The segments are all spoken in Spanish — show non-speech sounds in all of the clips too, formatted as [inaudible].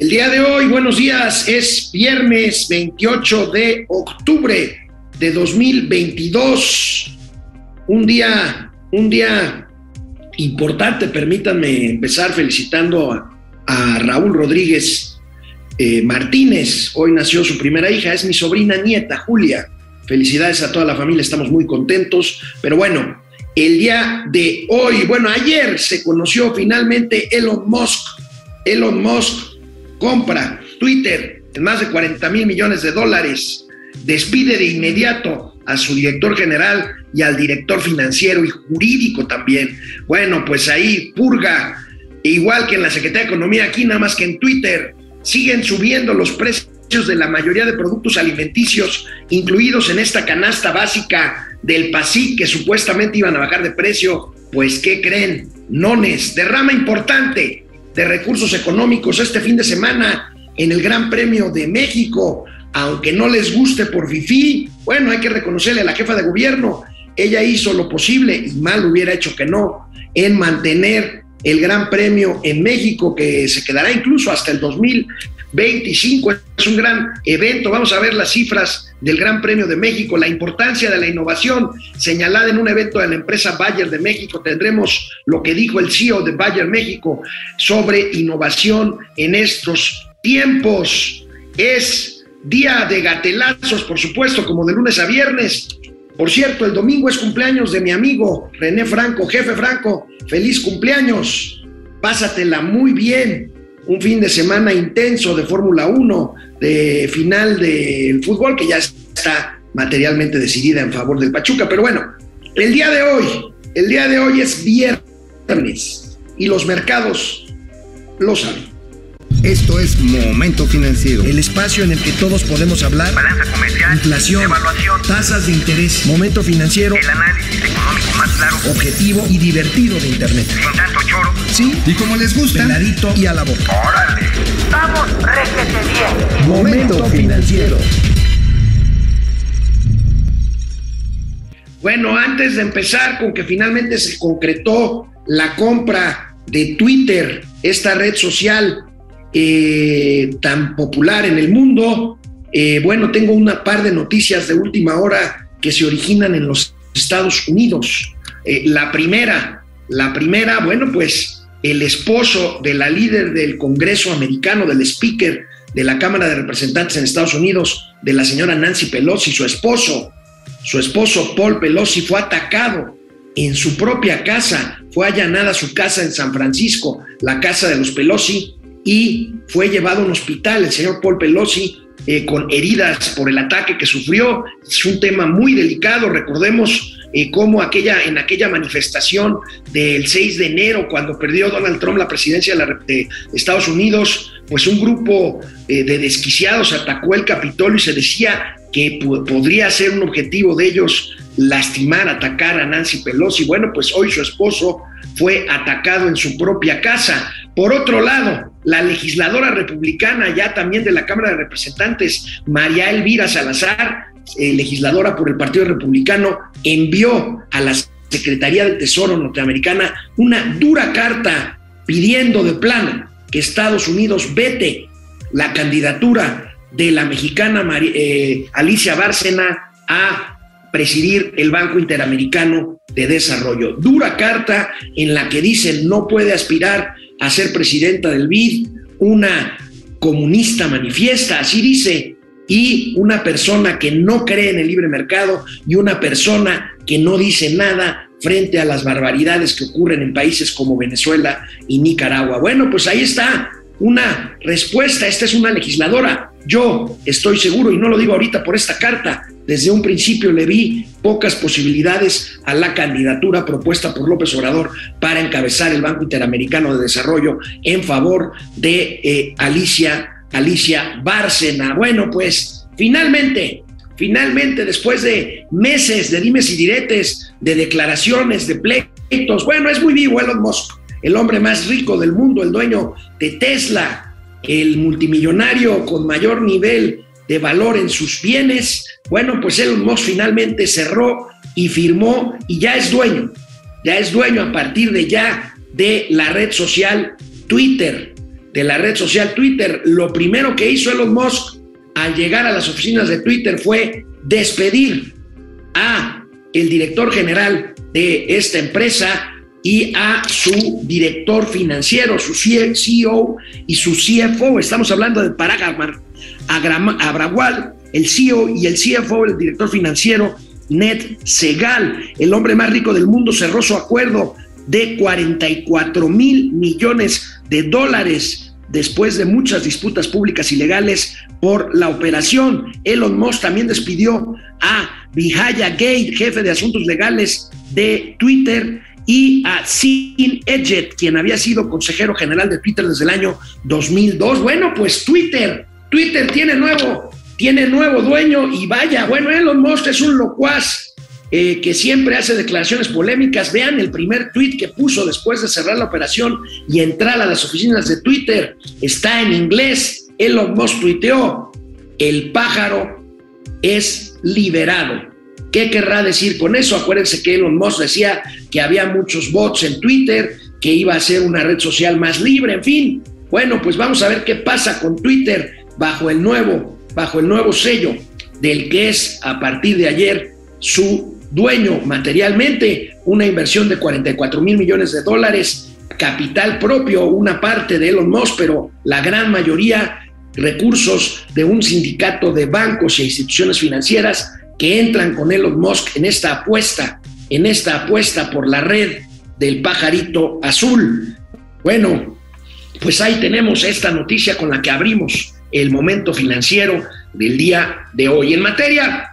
El día de hoy, buenos días, es viernes 28 de octubre de 2022. Un día, un día importante, permítanme empezar felicitando a, Raúl Rodríguez eh, Martínez. Hoy nació su primera hija, es mi sobrina nieta, Julia. Felicidades a toda la familia, estamos muy contentos. Pero bueno, el día de hoy, bueno, ayer se conoció finalmente Elon Musk. Elon Musk compra Twitter en más de 40 mil millones de dólares, despide de inmediato a su director general y al director financiero y jurídico también. Bueno, pues ahí purga, igual que en la Secretaría de Economía aquí, nada más que en Twitter, siguen subiendo los precios de la mayoría de productos alimenticios incluidos en esta canasta básica del PASIC que supuestamente iban a bajar de precio. Pues, ¿qué creen? Nones, derrama importante de recursos económicos este fin de semana en el Gran Premio de México, aunque no les guste por FIFI, bueno, hay que reconocerle a la jefa de gobierno, ella hizo lo posible y mal hubiera hecho que no, en mantener el Gran Premio en México, que se quedará incluso hasta el 2025. Es un gran evento. Vamos a ver las cifras del Gran Premio de México, la importancia de la innovación señalada en un evento de la empresa Bayer de México. Tendremos lo que dijo el CEO de Bayer México sobre innovación en estos tiempos. Es día de gatelazos, por supuesto, como de lunes a viernes. Por cierto, el domingo es cumpleaños de mi amigo René Franco, jefe Franco. Feliz cumpleaños. Pásatela muy bien. Un fin de semana intenso de Fórmula 1, de final del fútbol, que ya está materialmente decidida en favor del Pachuca. Pero bueno, el día de hoy, el día de hoy es viernes y los mercados lo saben. Esto es Momento Financiero. El espacio en el que todos podemos hablar. Balanza comercial. Inflación. Evaluación. Tasas de interés. Momento Financiero. El análisis económico más claro. Objetivo y divertido de Internet. Sin tanto choro. Sí. Y como les gusta. Peladito y a la boca. ¡Órale! ¡Vamos, réjete bien! Momento Financiero. Bueno, antes de empezar con que finalmente se concretó la compra de Twitter, esta red social eh, tan popular en el mundo. Eh, bueno, tengo una par de noticias de última hora que se originan en los Estados Unidos. Eh, la primera, la primera, bueno, pues el esposo de la líder del Congreso americano, del speaker de la Cámara de Representantes en Estados Unidos, de la señora Nancy Pelosi, su esposo, su esposo Paul Pelosi fue atacado en su propia casa, fue allanada su casa en San Francisco, la casa de los Pelosi, y fue llevado a un hospital el señor Paul Pelosi eh, con heridas por el ataque que sufrió. Es un tema muy delicado. Recordemos eh, cómo aquella, en aquella manifestación del 6 de enero, cuando perdió Donald Trump la presidencia de, Estados Unidos, pues un grupo eh, de desquiciados atacó el Capitolio y se decía que podría ser un objetivo de ellos lastimar, atacar a Nancy Pelosi. Bueno, pues hoy su esposo fue atacado en su propia casa. Por otro lado, la legisladora republicana ya también de la Cámara de Representantes, María Elvira Salazar, eh, legisladora por el Partido Republicano, envió a la Secretaría del Tesoro norteamericana una dura carta pidiendo de plano que Estados Unidos vete la candidatura de la mexicana eh, Alicia Bárcena a presidir el Banco Interamericano de Desarrollo. Dura carta en la que dice no puede aspirar a ser presidenta del BID, una comunista manifiesta, así dice, y una persona que no cree en el libre mercado y una persona que no dice nada frente a las barbaridades que ocurren en países como Venezuela y Nicaragua. Bueno, pues ahí está una respuesta. Esta es una legisladora. Yo estoy seguro, y no lo digo ahorita por esta carta, desde un principio le vi pocas posibilidades a la candidatura propuesta por López Obrador para encabezar el Banco Interamericano de Desarrollo en favor de eh, Alicia, Alicia Bárcena. Bueno, pues finalmente, finalmente, después de meses de dimes y diretes, de declaraciones, de pleitos, bueno, es muy vivo Elon Musk, el hombre más rico del mundo, el dueño de Tesla, el multimillonario con mayor nivel de valor en sus bienes, bueno, pues Elon Musk finalmente cerró y firmó y ya es dueño, ya es dueño a partir de ya de la red social Twitter. de la red social Twitter. Lo primero que hizo Elon Musk al llegar a las oficinas de Twitter fue despedir a el director general de esta empresa y a su director financiero, su CEO y su CFO. Estamos hablando de Parag Abrawal, el CEO y el CFO, el director financiero, Ned Segal, el hombre más rico del mundo, cerró su acuerdo de 44 mil millones de dólares después de muchas disputas públicas y legales por la operación. Elon Musk también despidió a Vijaya Gate, jefe de asuntos legales de Twitter, y a Sin Edget, quien había sido consejero general de Twitter desde el año 2002. Bueno, pues Twitter, Twitter tiene nuevo, tiene nuevo dueño y vaya, bueno, Elon Musk es un locuaz eh, que siempre hace declaraciones polémicas. Vean el primer tweet que puso después de cerrar la operación y entrar a las oficinas de Twitter. Está en inglés. Elon Musk tuiteó, el pájaro es liberado. ¿Qué querrá decir con eso? Acuérdense que Elon Musk decía que había muchos bots en Twitter, que iba a ser una red social más libre, en fin. Bueno, pues vamos a ver qué pasa con Twitter bajo el nuevo, bajo el nuevo sello del que es a partir de ayer su dueño materialmente, una inversión de 44 mil millones de dólares, capital propio, una parte de Elon Musk, pero la gran mayoría recursos de un sindicato de bancos e instituciones financieras que entran con Elon Musk en esta apuesta, en esta apuesta por la red del pajarito azul. Bueno, pues ahí tenemos esta noticia con la que abrimos el momento financiero del día de hoy. En materia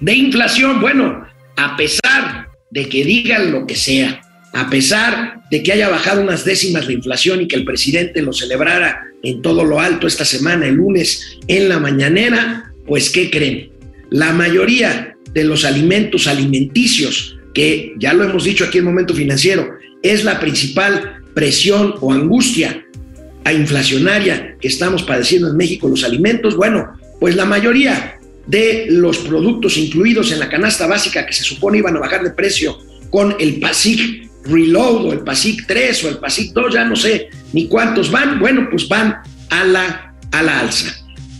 de inflación, bueno, a pesar de que digan lo que sea, a pesar de que haya bajado unas décimas la inflación y que el presidente lo celebrara en todo lo alto esta semana, el lunes, en la mañanera, pues ¿qué creen? La mayoría de los alimentos alimenticios, que ya lo hemos dicho aquí en Momento Financiero, es la principal presión o angustia a inflacionaria que estamos padeciendo en México, los alimentos, bueno, pues la mayoría de los productos incluidos en la canasta básica que se supone iban a bajar de precio con el PASIC Reload o el PASIC 3 o el PASIC 2, ya no sé ni cuántos van, bueno, pues van a la, a la alza.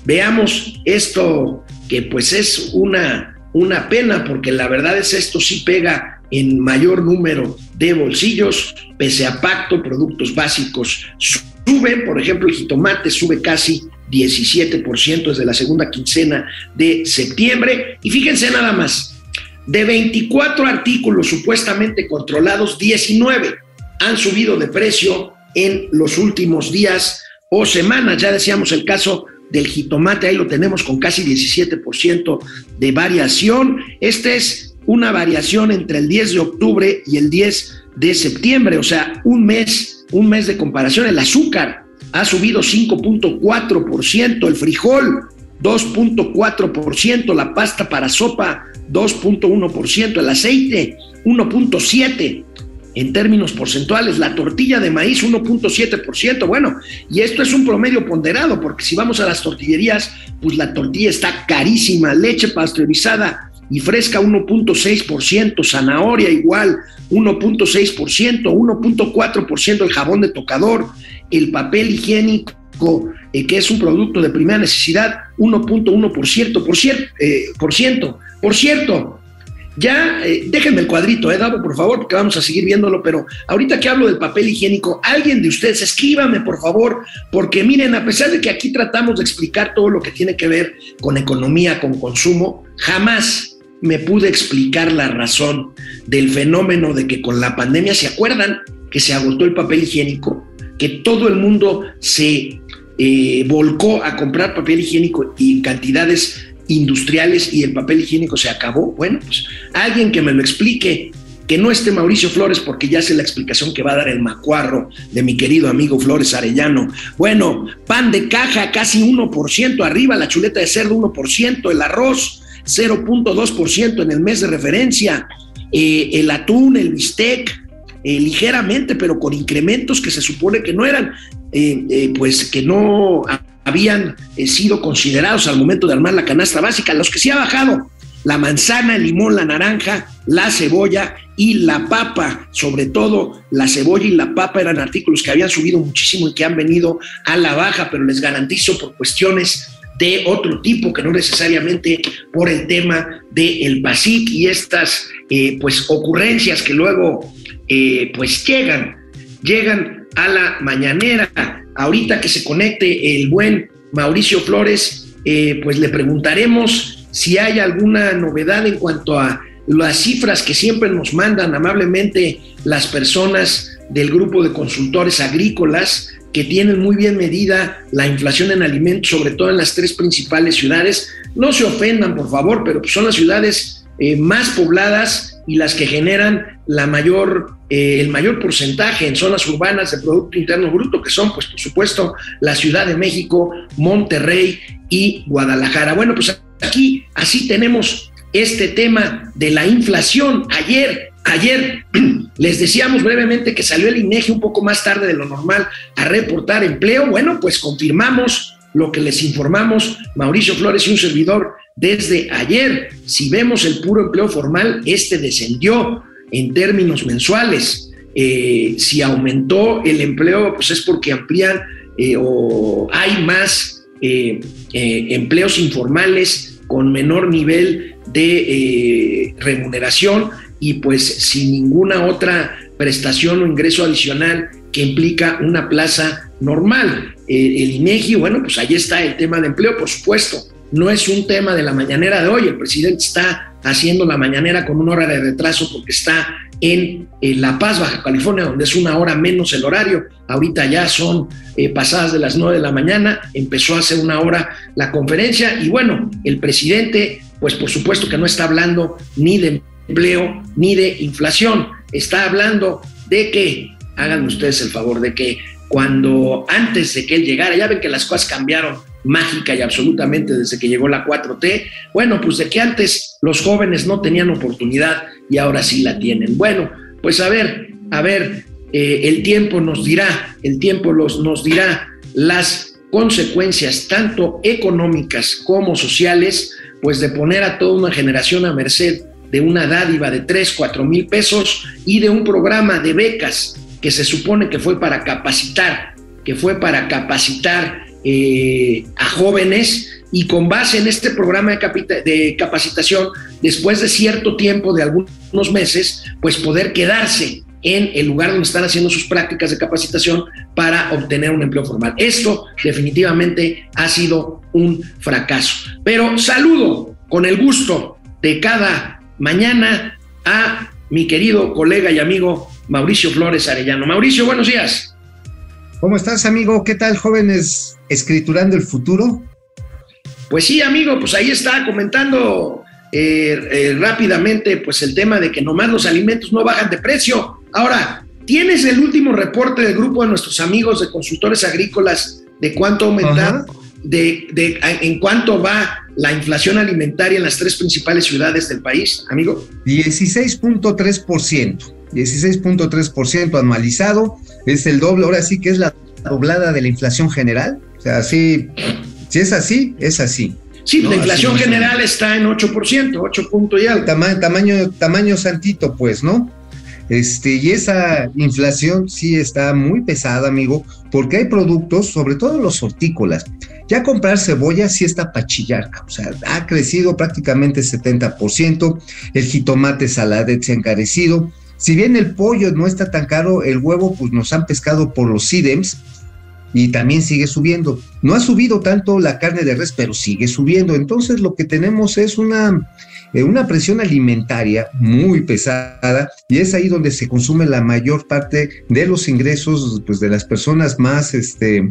Veamos esto que pues es una, una pena porque la verdad es esto sí pega en mayor número de bolsillos, pese a pacto, productos básicos suben, por ejemplo, el jitomate sube casi 17% desde la segunda quincena de septiembre. Y fíjense nada más, de 24 artículos supuestamente controlados, 19 han subido de precio en los últimos días o semanas. Ya decíamos el caso del jitomate, ahí lo tenemos con casi 17% de variación. Esta es una variación entre el 10 de octubre y el 10 de septiembre, o sea, un mes, un mes de comparación. El azúcar ha subido 5.4%, el frijol 2.4%, la pasta para sopa 2.1%, el aceite 1.7% en términos porcentuales, la tortilla de maíz 1.7%, bueno, y esto es un promedio ponderado, porque si vamos a las tortillerías, pues la tortilla está carísima, leche pasteurizada y fresca 1.6%, zanahoria igual 1.6%, 1.4% el jabón de tocador, el papel higiénico, eh, que es un producto de primera necesidad, 1.1%. Por, cierto, eh, por ciento, por cierto, ya eh, déjenme el cuadrito, eh, Davo, por favor, porque vamos a seguir viéndolo, pero ahorita que hablo del papel higiénico, alguien de ustedes escríbame, por favor, porque miren, a pesar de que aquí tratamos de explicar todo lo que tiene que ver con economía, con consumo, jamás me pude explicar la razón del fenómeno de que con la pandemia, ¿se acuerdan que se agotó el papel higiénico? Que todo el mundo se eh, volcó a comprar papel higiénico y en cantidades industriales y el papel higiénico se acabó. Bueno, pues alguien que me lo explique, que no esté Mauricio Flores porque ya sé la explicación que va a dar el macuarro de mi querido amigo Flores Arellano. Bueno, pan de caja casi 1% arriba, la chuleta de cerdo 1%, el arroz 0.2% en el mes de referencia, eh, el atún, el bistec, eh, ligeramente, pero con incrementos que se supone que no eran, eh, pues que no habían sido considerados al momento de armar la canasta básica. Los que sí ha bajado la manzana, el limón, la naranja, la cebolla y la papa. Sobre todo la cebolla y la papa eran artículos que habían subido muchísimo y que han venido a la baja, pero les garantizo por cuestiones de otro tipo, que no necesariamente por el tema del el PASIC y estas eh, pues ocurrencias que luego eh, pues llegan, llegan a la mañanera. Ahorita que se conecte el buen Mauricio Flores, eh, pues le preguntaremos si hay alguna novedad en cuanto a las cifras que siempre nos mandan amablemente las personas del grupo de consultores agrícolas que tienen muy bien medida la inflación en alimentos, sobre todo en las tres principales ciudades. No se ofendan, por favor, pero son las ciudades eh, más pobladas y las que generan la mayor, eh, el mayor porcentaje en zonas urbanas de Producto Interno Bruto, que son, pues, por supuesto, la Ciudad de México, Monterrey y Guadalajara. Bueno, pues aquí así tenemos este tema de la inflación. Ayer Ayer [clears throat] les decíamos brevemente que salió el INEGI un poco más tarde de lo normal a reportar empleo. Bueno, pues confirmamos lo que les informamos Mauricio Flores y un servidor desde ayer. Si vemos el puro empleo formal, este descendió en términos mensuales. Eh, si aumentó el empleo, pues es porque amplían eh, o hay más eh, empleos informales con menor nivel de remuneración y pues sin ninguna otra prestación o ingreso adicional que implica una plaza normal. el INEGI, bueno, pues ahí está el tema de empleo, por supuesto. No es un tema de la mañanera de hoy. El presidente está haciendo la mañanera con una hora de retraso porque está en, La Paz, Baja California, donde es una hora menos el horario. Ahorita ya son eh, pasadas de las nueve de la mañana. Empezó hace una hora la conferencia y bueno, el presidente, pues por supuesto que no está hablando ni de empleo ni de inflación. Está hablando de que, hagan ustedes el favor, de que cuando antes de que él llegara, ya ven que las cosas cambiaron mágica y absolutamente desde que llegó la 4T, bueno, pues de que antes los jóvenes no tenían oportunidad y ahora sí la tienen. Bueno, pues a ver, a ver, eh, el tiempo nos dirá, el tiempo los, nos dirá las consecuencias tanto económicas como sociales, pues de poner a toda una generación a merced de una dádiva de 3, 4 mil pesos y de un programa de becas que se supone que fue para capacitar, que fue para capacitar eh, a jóvenes y con base en este programa de, de capacitación, después de cierto tiempo, de algunos meses, pues poder quedarse en el lugar donde están haciendo sus prácticas de capacitación para obtener un empleo formal. Esto definitivamente ha sido un fracaso. Pero saludo con el gusto de cada mañana a mi querido colega y amigo Mauricio Flores Arellano. Mauricio, buenos días. ¿Cómo estás, amigo? ¿Qué tal, jóvenes escriturando el futuro? Pues sí, amigo, pues ahí está comentando eh, eh, rápidamente pues el tema de que nomás los alimentos no bajan de precio. Ahora, ¿tienes el último reporte del grupo de nuestros amigos de consultores agrícolas de cuánto aumentar? De, en cuánto va la inflación alimentaria en las tres principales ciudades del país, amigo? 16.3%, 16.3% anualizado, es el doble, ahora sí que es la doblada de la inflación general, o sea, sí, si es así, es así. Sí, la inflación general está en 8%, 8 puntos y algo. tamaño, tamaño santito, pues, ¿no? Este, y esa inflación sí está muy pesada, amigo, porque hay productos, sobre todo los hortícolas. Ya comprar cebolla sí está para o sea, ha crecido prácticamente 70%, el jitomate saladet se ha encarecido. Si bien el pollo no está tan caro, el huevo pues nos han pescado por los SIDEMS y también sigue subiendo. No ha subido tanto la carne de res, pero sigue subiendo. Entonces lo que tenemos es una eh, una presión alimentaria muy pesada y es ahí donde se consume la mayor parte de los ingresos pues, de las personas más, este,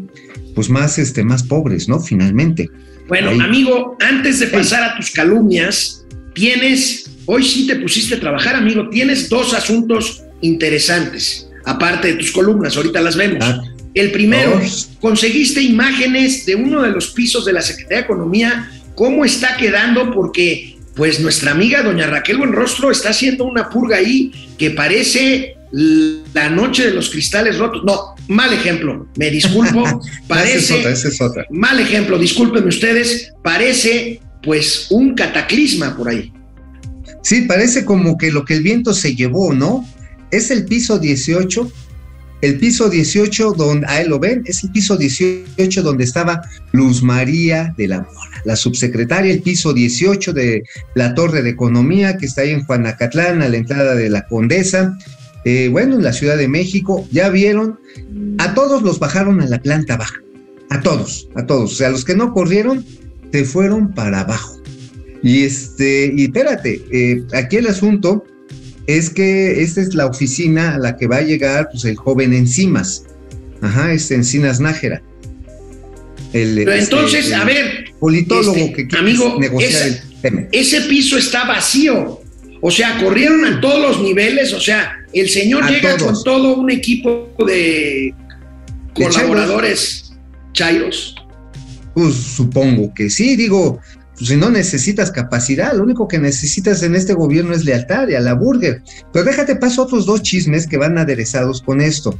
pues más, este, más pobres, ¿no? Finalmente. Bueno, amigo, antes de pasar a tus calumnias, tienes, hoy sí te pusiste a trabajar, amigo, tienes dos asuntos interesantes, aparte de tus columnas, ahorita las vemos. Ah. El primero, conseguiste imágenes de uno de los pisos de la Secretaría de Economía, cómo está quedando, porque pues nuestra amiga doña Raquel Buenrostro está haciendo una purga ahí que parece la noche de los cristales rotos. No, mal ejemplo, me disculpo, [laughs] parece mal ejemplo, discúlpenme ustedes, parece pues un cataclisma por ahí. Sí, parece como que lo que el viento se llevó, ¿no? Es el piso 18, el piso 18 donde, ahí lo ven, es el piso 18 donde estaba Luz María de la Mora, la subsecretaria, el piso 18 de la Torre de Economía que está ahí en Juanacatlán, a la entrada de la Condesa, eh, bueno, en la Ciudad de México, ya vieron, a todos los bajaron a la planta baja, a todos, a todos, o sea, los que no corrieron, se fueron para abajo. Y este, y espérate, eh, aquí el asunto es que esta es la oficina a la que va a llegar pues, el joven Encimas. Ajá, es Encinas Nájera. El, Pero este, entonces, a ver, politólogo este, que amigo, negociar el tema. Ese piso está vacío. O sea, corrieron a todos los niveles. O sea, el señor llega con todo un equipo de colaboradores chairos. Pues supongo que sí, digo, pues, si no necesitas capacidad, lo único que necesitas en este gobierno es lealtad y a la burger. Pero déjate paso otros dos chismes que van aderezados con esto.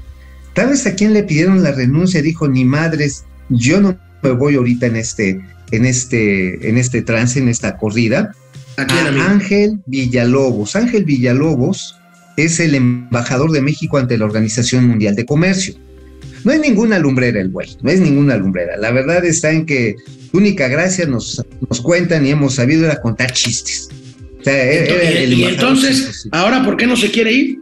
Tal vez a quien le pidieron la renuncia dijo, ni madres, yo no me voy ahorita en este, en este, en este trance, en esta corrida. ¿A, Ángel Villalobos. Ángel Villalobos es el embajador de México ante la Organización Mundial de Comercio. No es ninguna lumbrera el güey, no es ninguna lumbrera. La verdad está en que única gracia nos, nos cuentan y hemos sabido era contar chistes. y, entonces, ¿ahora por qué no se quiere ir?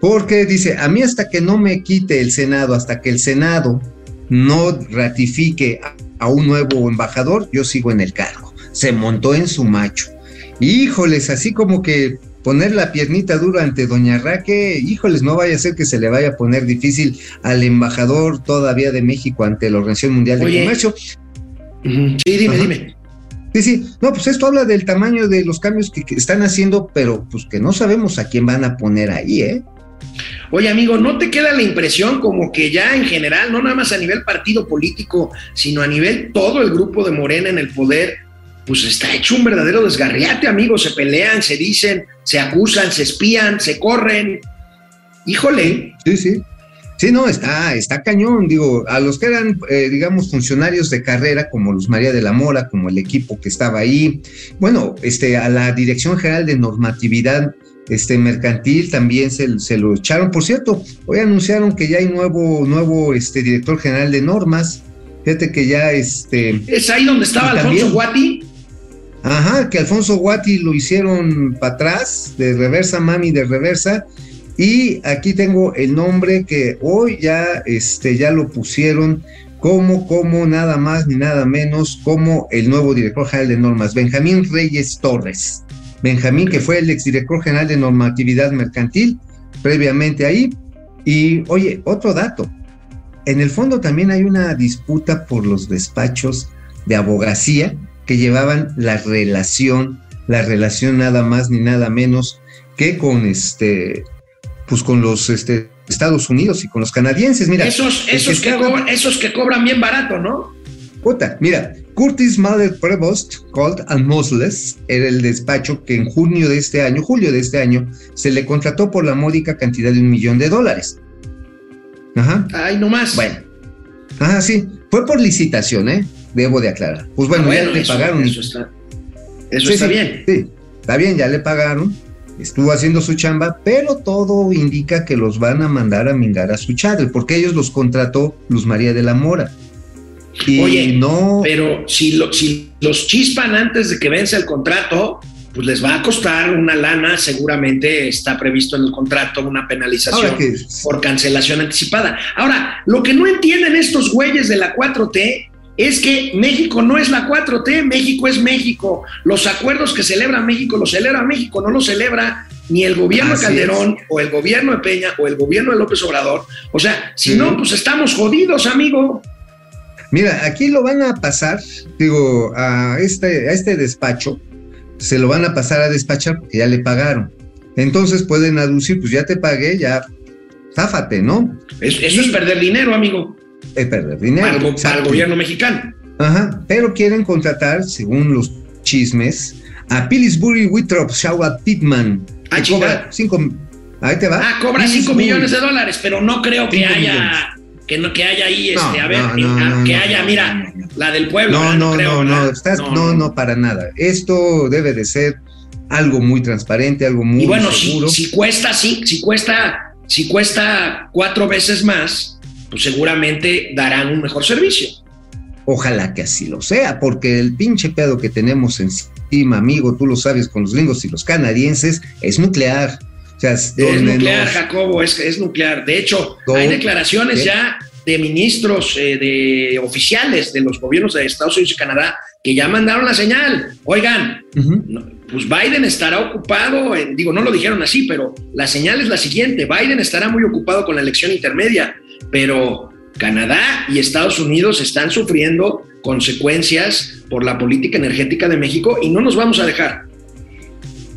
Porque dice, a mí hasta que no me quite el Senado, hasta que el Senado no ratifique a, un nuevo embajador, yo sigo en el cargo. Se montó en su macho. Híjoles, así como que poner la piernita dura ante Doña Raque, híjoles, no vaya a ser que se le vaya a poner difícil al embajador todavía de México ante la Organización Mundial de Comercio. Sí, dime, dime. Sí, sí, no, pues esto habla del tamaño de los cambios que, están haciendo, pero pues que no sabemos a quién van a poner ahí, ¿eh? Oye, amigo, ¿no te queda la impresión como que ya en general, no nada más a nivel partido político, sino a nivel todo el grupo de Morena en el poder, pues está hecho un verdadero desgarriate, amigo? Se pelean, se dicen, se acusan, se espían, se corren. Híjole. Sí, sí. Sí, no, está, está cañón. Digo, a los que eran, eh, digamos, funcionarios de carrera, como Luz María de la Mora, como el equipo que estaba ahí, bueno, este, a la Dirección General de Normatividad este, Mercantil también se, se lo echaron. Por cierto, hoy anunciaron que ya hay nuevo, nuevo este, director general de normas. Fíjate que ya este. ¿Es ahí donde estaba Alfonso Guati? Ajá, que Alfonso Guati lo hicieron para atrás, de reversa, mami, de reversa y aquí tengo el nombre que hoy ya, este, ya lo pusieron como, como nada más ni nada menos como el nuevo director general de normas, Benjamín Reyes Torres. Benjamín, que fue el exdirector general de normatividad mercantil, previamente ahí. Y oye, otro dato. En el fondo también hay una disputa por los despachos de abogacía que llevaban la relación, la relación nada más ni nada menos que con este pues con los este, Estados Unidos y con los canadienses. Mira, esos, esos, que, cobran, esos que cobran bien barato, ¿no? Puta, mira, Curtis Mother Prevost, Colt and Mosles, era el despacho que en junio de este año, julio de este año, se le contrató por la módica cantidad de un millón de dólares. Ajá. Ay, no más. Bueno. Ajá, sí. Fue por licitación, ¿eh? Debo de aclarar. Pues bueno, ah, ya le pagaron. Eso está, eso está bien. Sí, está bien, ya le pagaron estuvo haciendo su chamba, pero todo indica que los van a mandar a mingar a su chadre, porque ellos los contrató Luz María de la Mora. Y Oye, no. Pero si, si los chispan antes de que vence el contrato, pues les va a costar una lana, seguramente está previsto en el contrato una penalización por cancelación anticipada. Ahora, lo que no entienden estos güeyes de la 4T es que México no es la 4T, México es México. Los acuerdos que celebra México los celebra México, no los celebra ni el gobierno de Calderón o el gobierno de Peña o el gobierno de López Obrador. O sea, si no, pues estamos jodidos, amigo. Mira, aquí lo van a pasar, digo, a este, a este despacho, se lo van a pasar a despachar porque ya le pagaron. Entonces pueden aducir, pues ya te pagué, ya, záfate, ¿no? eso es perder dinero, amigo es perder dinero. Para, el gobierno mexicano. Ajá, pero quieren contratar, según los chismes, a Pillsbury Withrop Shawa Pittman. Ah, cobra cinco, ahí te va. Ah, cobra 5 millones de dólares, pero no creo que haya. Que, no, que haya ahí, este, a ver, que haya, mira, la del pueblo. No, no, no, no, no, no, no, para nada. Esto debe de ser algo muy transparente, algo muy y bueno, si, seguro. si cuesta, sí, si cuesta, si cuesta cuatro veces más, pues seguramente darán un mejor servicio. Ojalá que así lo sea, porque el pinche pedo que tenemos encima, amigo, tú lo sabes, con los gringos y los canadienses, es nuclear. O sea, Es nuclear, nos- Jacobo, es, es nuclear. De hecho, hay declaraciones ¿Qué? ya de ministros, eh, de oficiales de los gobiernos de Estados Unidos y Canadá que ya mandaron la señal. Oigan, pues Biden estará ocupado, en- digo, no lo dijeron así, pero la señal es la siguiente, Biden estará muy ocupado con la elección intermedia, pero Canadá y Estados Unidos están sufriendo consecuencias por la política energética de México y no nos vamos a dejar.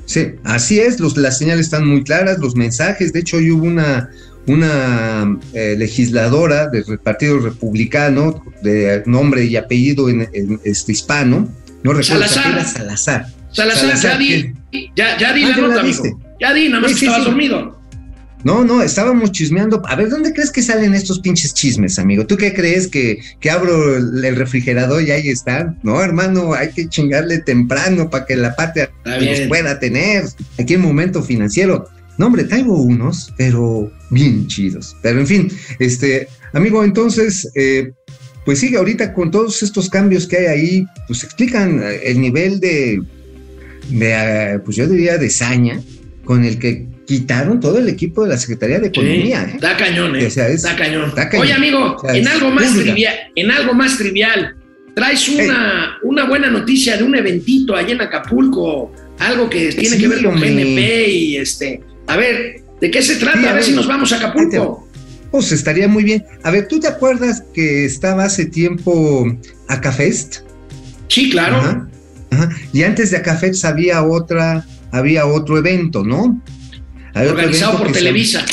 Sí, así es, los, las señales están muy claras, los mensajes, de hecho hoy hubo una, una eh, legisladora del Partido Republicano de nombre y apellido en, en, este hispano, no recuerdo, Salazar. era Salazar. Salazar, Salazar, ya di, ya, ya di Ah, la ya la nota, diste. amigo. Ya di, nada más Sí, que sí, estabas sí. dormido. No, no, estábamos chismeando. A ver, ¿dónde crees que salen estos pinches chismes, amigo? ¿Tú qué crees que, que abro el, refrigerador y ahí están? No, hermano, hay que chingarle temprano para que la patria bien. pueda tener. Aquí en momento financiero. No, hombre, traigo unos, pero bien chidos. Pero en fin, este, amigo, entonces, eh, pues sigue ahorita con todos estos cambios que hay ahí, pues explican eh, el nivel de, de eh, pues yo diría, de saña con el que quitaron todo el equipo de la Secretaría de Economía. Sí, ¿eh? Está cañón, ¿eh? O sea, es- está cañón. está cañón. Oye, amigo, O sea, en algo más trivial, en algo más trivial, traes una, una buena noticia de un eventito allá en Acapulco, algo que tiene Sí, que ver con hombre. GNP y este. A ver, ¿de qué se trata? Sí, a, a ver ver. si nos vamos a Acapulco. Pues estaría muy bien. A ver, ¿tú te acuerdas que estaba hace tiempo Acafest? Sí, claro. Ajá, ajá. Y antes de Acafest había otra, había otro evento, ¿no? Otro Organizado evento por se- Televisa.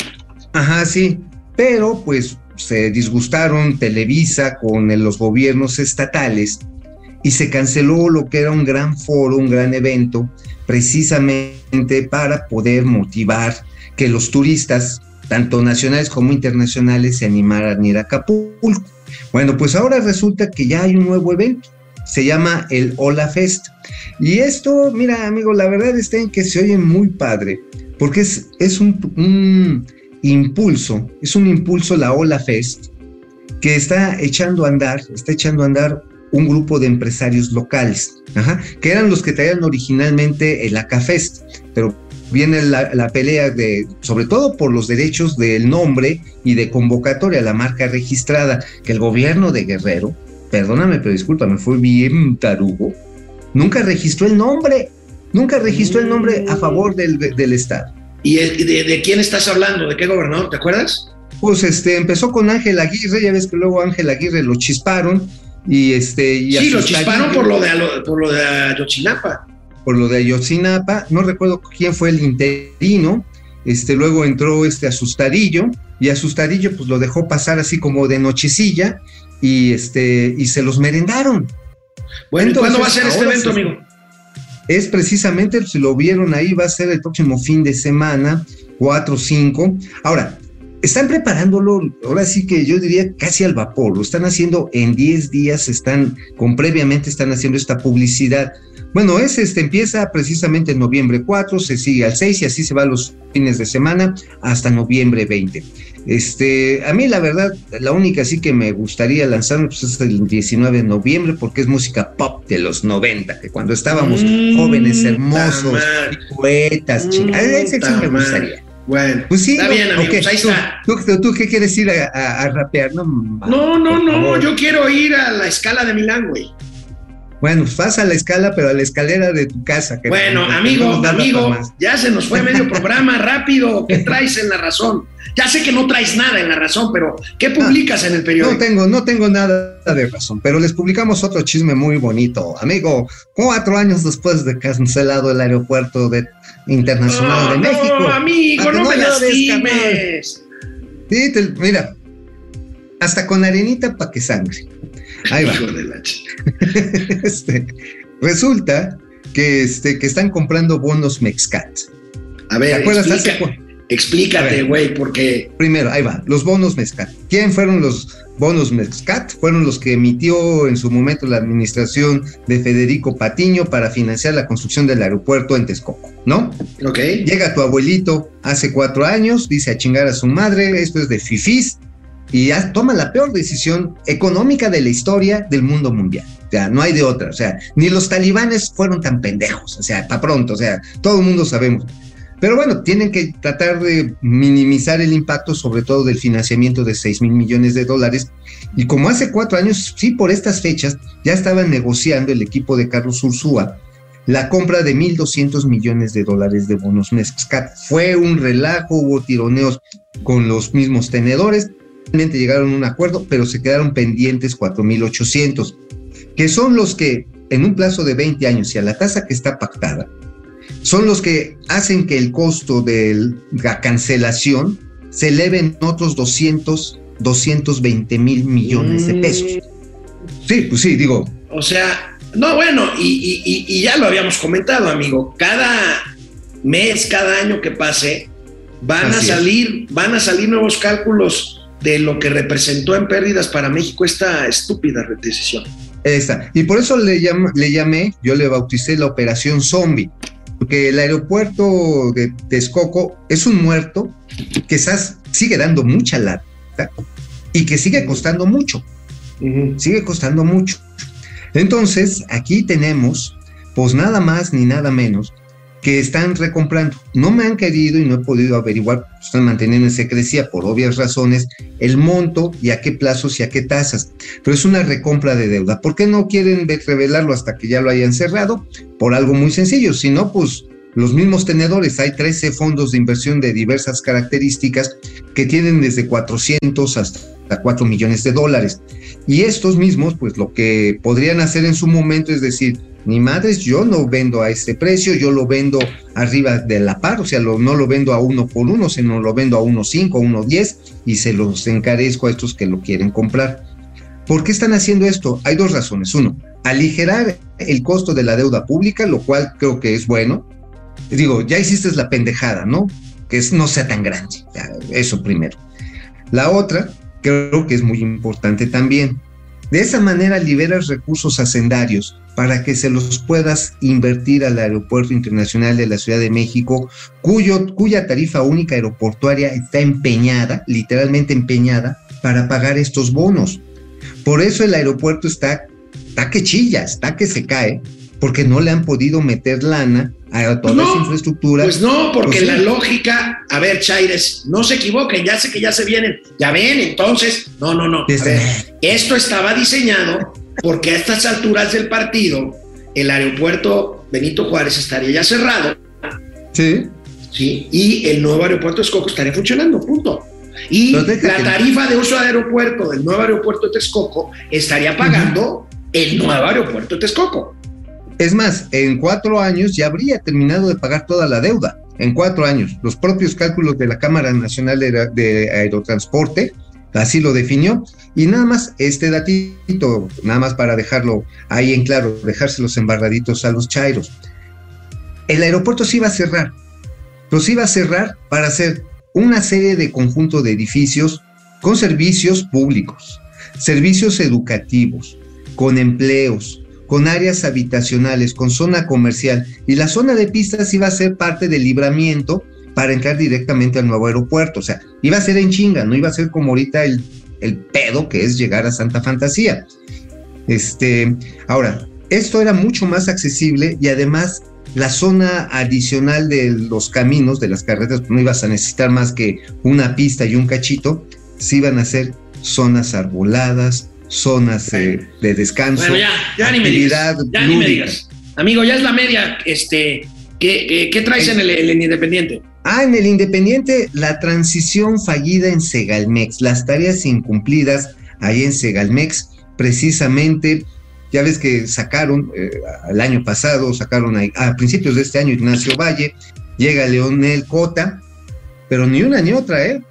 Ajá, sí. Pero pues se disgustaron Televisa con los gobiernos estatales y se canceló lo que era un gran foro, un gran evento, precisamente para poder motivar que los turistas, tanto nacionales como internacionales, se animaran a ir a Acapulco. Bueno, pues ahora resulta que ya hay un nuevo evento. Se llama el Ola Fest. Y esto, mira, amigo, la verdad está en que se oye muy padre, porque es, es un, un impulso, es un impulso la Ola Fest, que está echando a andar, está echando a andar un grupo de empresarios locales, que eran los que traían originalmente el Acafest, pero viene la, la, pelea de, sobre todo por los derechos del nombre y de convocatoria, la marca registrada, que el gobierno de Guerrero, perdóname, pero discúlpame, fue bien tarugo, nunca registró el nombre, nunca registró el nombre a favor del, del Estado. ¿Y de, de, quién estás hablando? ¿De qué gobernador? ¿Te acuerdas? Pues este, empezó con Ángel Aguirre, ya ves que luego Ángel Aguirre lo chisparon y este... Y sí, lo chisparon por lo de, por lo de Ayotzinapa. Por lo de Ayotzinapa, no recuerdo quién fue el interino, este, luego entró este Asustadillo y Asustadillo pues lo dejó pasar así como de nochecilla y este y se los merendaron. Bueno, Entonces, ¿cuándo va a ser este evento, amigo? Es precisamente, si lo vieron ahí, va a ser el próximo fin de semana, 4 5. Ahora, están preparándolo, ahora sí que yo diría casi al vapor, lo están haciendo en 10 días, están, con previamente están haciendo esta publicidad. Bueno, es este empieza precisamente en noviembre 4, se sigue al 6 y así se va los fines de semana hasta noviembre 20. Este, a mí la verdad, la única sí que me gustaría lanzarme pues es el 19 de noviembre porque es música pop de los 90, que cuando estábamos mm, jóvenes, hermosos, poetas, mm, chingadas, ese sí me gustaría. Bueno, pues sí, está no, bien, amigo, okay. ahí ¿Tú, está. ¿Tú, tú, tú qué quieres ir a, a, a rapear? No, no, no, no, yo quiero ir a la escala de Milán, güey. Bueno, pasa a la escala, pero a la escalera de tu casa. Que bueno, no, amigo, no amigo, ya se nos fue medio programa, rápido. ¿Qué [laughs] traes en la razón? Ya sé que no traes nada en la razón, pero ¿qué publicas ah, en el periódico? No tengo, no tengo nada de razón, pero les publicamos otro chisme muy bonito. Amigo, cuatro años después de cancelado el aeropuerto de, internacional no, de México. No, amigo, no, me lastimes. Sí, te, mira, hasta con arenita para que sangre. Ahí va. [laughs] este, resulta que, este, que están comprando bonos Mexcat. A ver, ¿te acuerdas? explica, Hace, Explícate, güey, porque... Primero, ahí va, los bonos Mescat. ¿Quién fueron los bonos Mescat? Fueron los que emitió en su momento la administración de Federico Patiño para financiar la construcción del aeropuerto en Texcoco, ¿no? Ok. Llega tu abuelito hace cuatro años, dice a chingar a su madre, esto es de fifís, y ya toma la peor decisión económica de la historia del mundo mundial. O sea, no hay de otra. O sea, ni los talibanes fueron tan pendejos. O sea, para pronto. O sea, todo el mundo sabemos. Pero bueno, tienen que tratar de minimizar el impacto, sobre todo del financiamiento de 6 mil millones de dólares. Y como hace cuatro años, sí, por estas fechas, ya estaban negociando el equipo de Carlos Ursúa la compra de 1.200 millones de dólares de bonos Mescat. Fue un relajo, hubo tironeos con los mismos tenedores. Finalmente llegaron a un acuerdo, pero se quedaron pendientes 4.800, que son los que en un plazo de 20 años y a la tasa que está pactada, son los que hacen que el costo de la cancelación se eleve en otros 200, 220 mil millones de pesos. Mm. Sí, pues sí, digo. O sea, no, bueno, y, y, y ya lo habíamos comentado, amigo. Cada mes, cada año que pase, van Así a es. salir, van a salir nuevos cálculos de lo que representó en pérdidas para México esta estúpida decisión. Esta. Y por eso le, llam- le llamé, yo le bauticé la operación zombie, porque el aeropuerto de Texcoco es un muerto que sigue dando mucha lata y que sigue costando mucho, sigue costando mucho. Entonces, aquí tenemos, pues nada más ni nada menos, que están recomprando. No me han querido y no he podido averiguar, están manteniendo en secrecía por obvias razones, el monto y a qué plazos y a qué tasas. Pero es una recompra de deuda. ¿Por qué no quieren ve- revelarlo hasta que ya lo hayan cerrado? Por algo muy sencillo. Si no, pues los mismos tenedores, hay 13 fondos de inversión de diversas características que tienen desde 400 hasta 4 millones de dólares. Y estos mismos, pues lo que podrían hacer en su momento es decir, ni madres, yo no vendo a este precio, yo lo vendo arriba de la par, o sea, lo- no lo vendo a uno por uno, sino lo vendo a uno cinco, uno diez y se los encarezco a estos que lo quieren comprar. ¿Por qué están haciendo esto? Hay dos razones. Uno, aligerar el costo de la deuda pública, lo cual creo que es bueno. Digo, ya hiciste la pendejada, ¿no? Que no sea tan grande. Eso primero. La otra, creo que es muy importante también. De esa manera liberas recursos hacendarios para que se los puedas invertir al Aeropuerto Internacional de la Ciudad de México, cuya tarifa única aeroportuaria está empeñada, literalmente empeñada, para pagar estos bonos. Por eso el aeropuerto está, está que chilla, está que se cae, porque no le han podido meter lana a toda No, esa infraestructura. Pues no, porque Pues sí. la lógica, a ver, Chaires, no se equivoquen, ya sé que ya se vienen, ya ven, entonces, no, no, no. A Desde- ver, esto estaba diseñado porque a estas alturas del partido, el aeropuerto Benito Juárez estaría ya cerrado, Sí, ¿sí? Y el nuevo aeropuerto de Texcoco estaría funcionando, punto. Y la tarifa de uso de aeropuerto del nuevo aeropuerto de Texcoco estaría pagando el nuevo aeropuerto de Texcoco. Es más, en cuatro años ya habría terminado de pagar toda la deuda. En cuatro años. Los propios cálculos de la Cámara Nacional de, Aer- de Aerotransporte así lo definió. Y nada más, este datito, nada más para dejarlo ahí en claro, dejárselos embarraditos a los chairos. El aeropuerto se iba a cerrar. Se iba a cerrar para hacer una serie de conjunto de edificios con servicios públicos, servicios educativos, con empleos, con áreas habitacionales, con zona comercial y la zona de pistas iba a ser parte del libramiento para entrar directamente al nuevo aeropuerto. O sea, iba a ser en chinga, no iba a ser como ahorita el, el pedo que es llegar a Santa Fantasía. Este, ahora, esto era mucho más accesible y además la zona adicional de los caminos, de las carreteras, pues no ibas a necesitar más que una pista y un cachito, se iban a hacer zonas arboladas, zonas eh, de descanso. Bueno, ya, ya ni me actividad digas. Ya ni me lúdica. digas. Amigo, ya es la media. Este, ¿qué, qué, qué traes en el, en el Independiente? Ah, en el Independiente, la transición fallida en Segalmex, las tareas incumplidas ahí en Segalmex, precisamente, ya ves que sacaron eh, el año pasado, sacaron a, a principios de este año Ignacio Valle, llega Leonel Cota, pero ni una ni otra, ¿eh?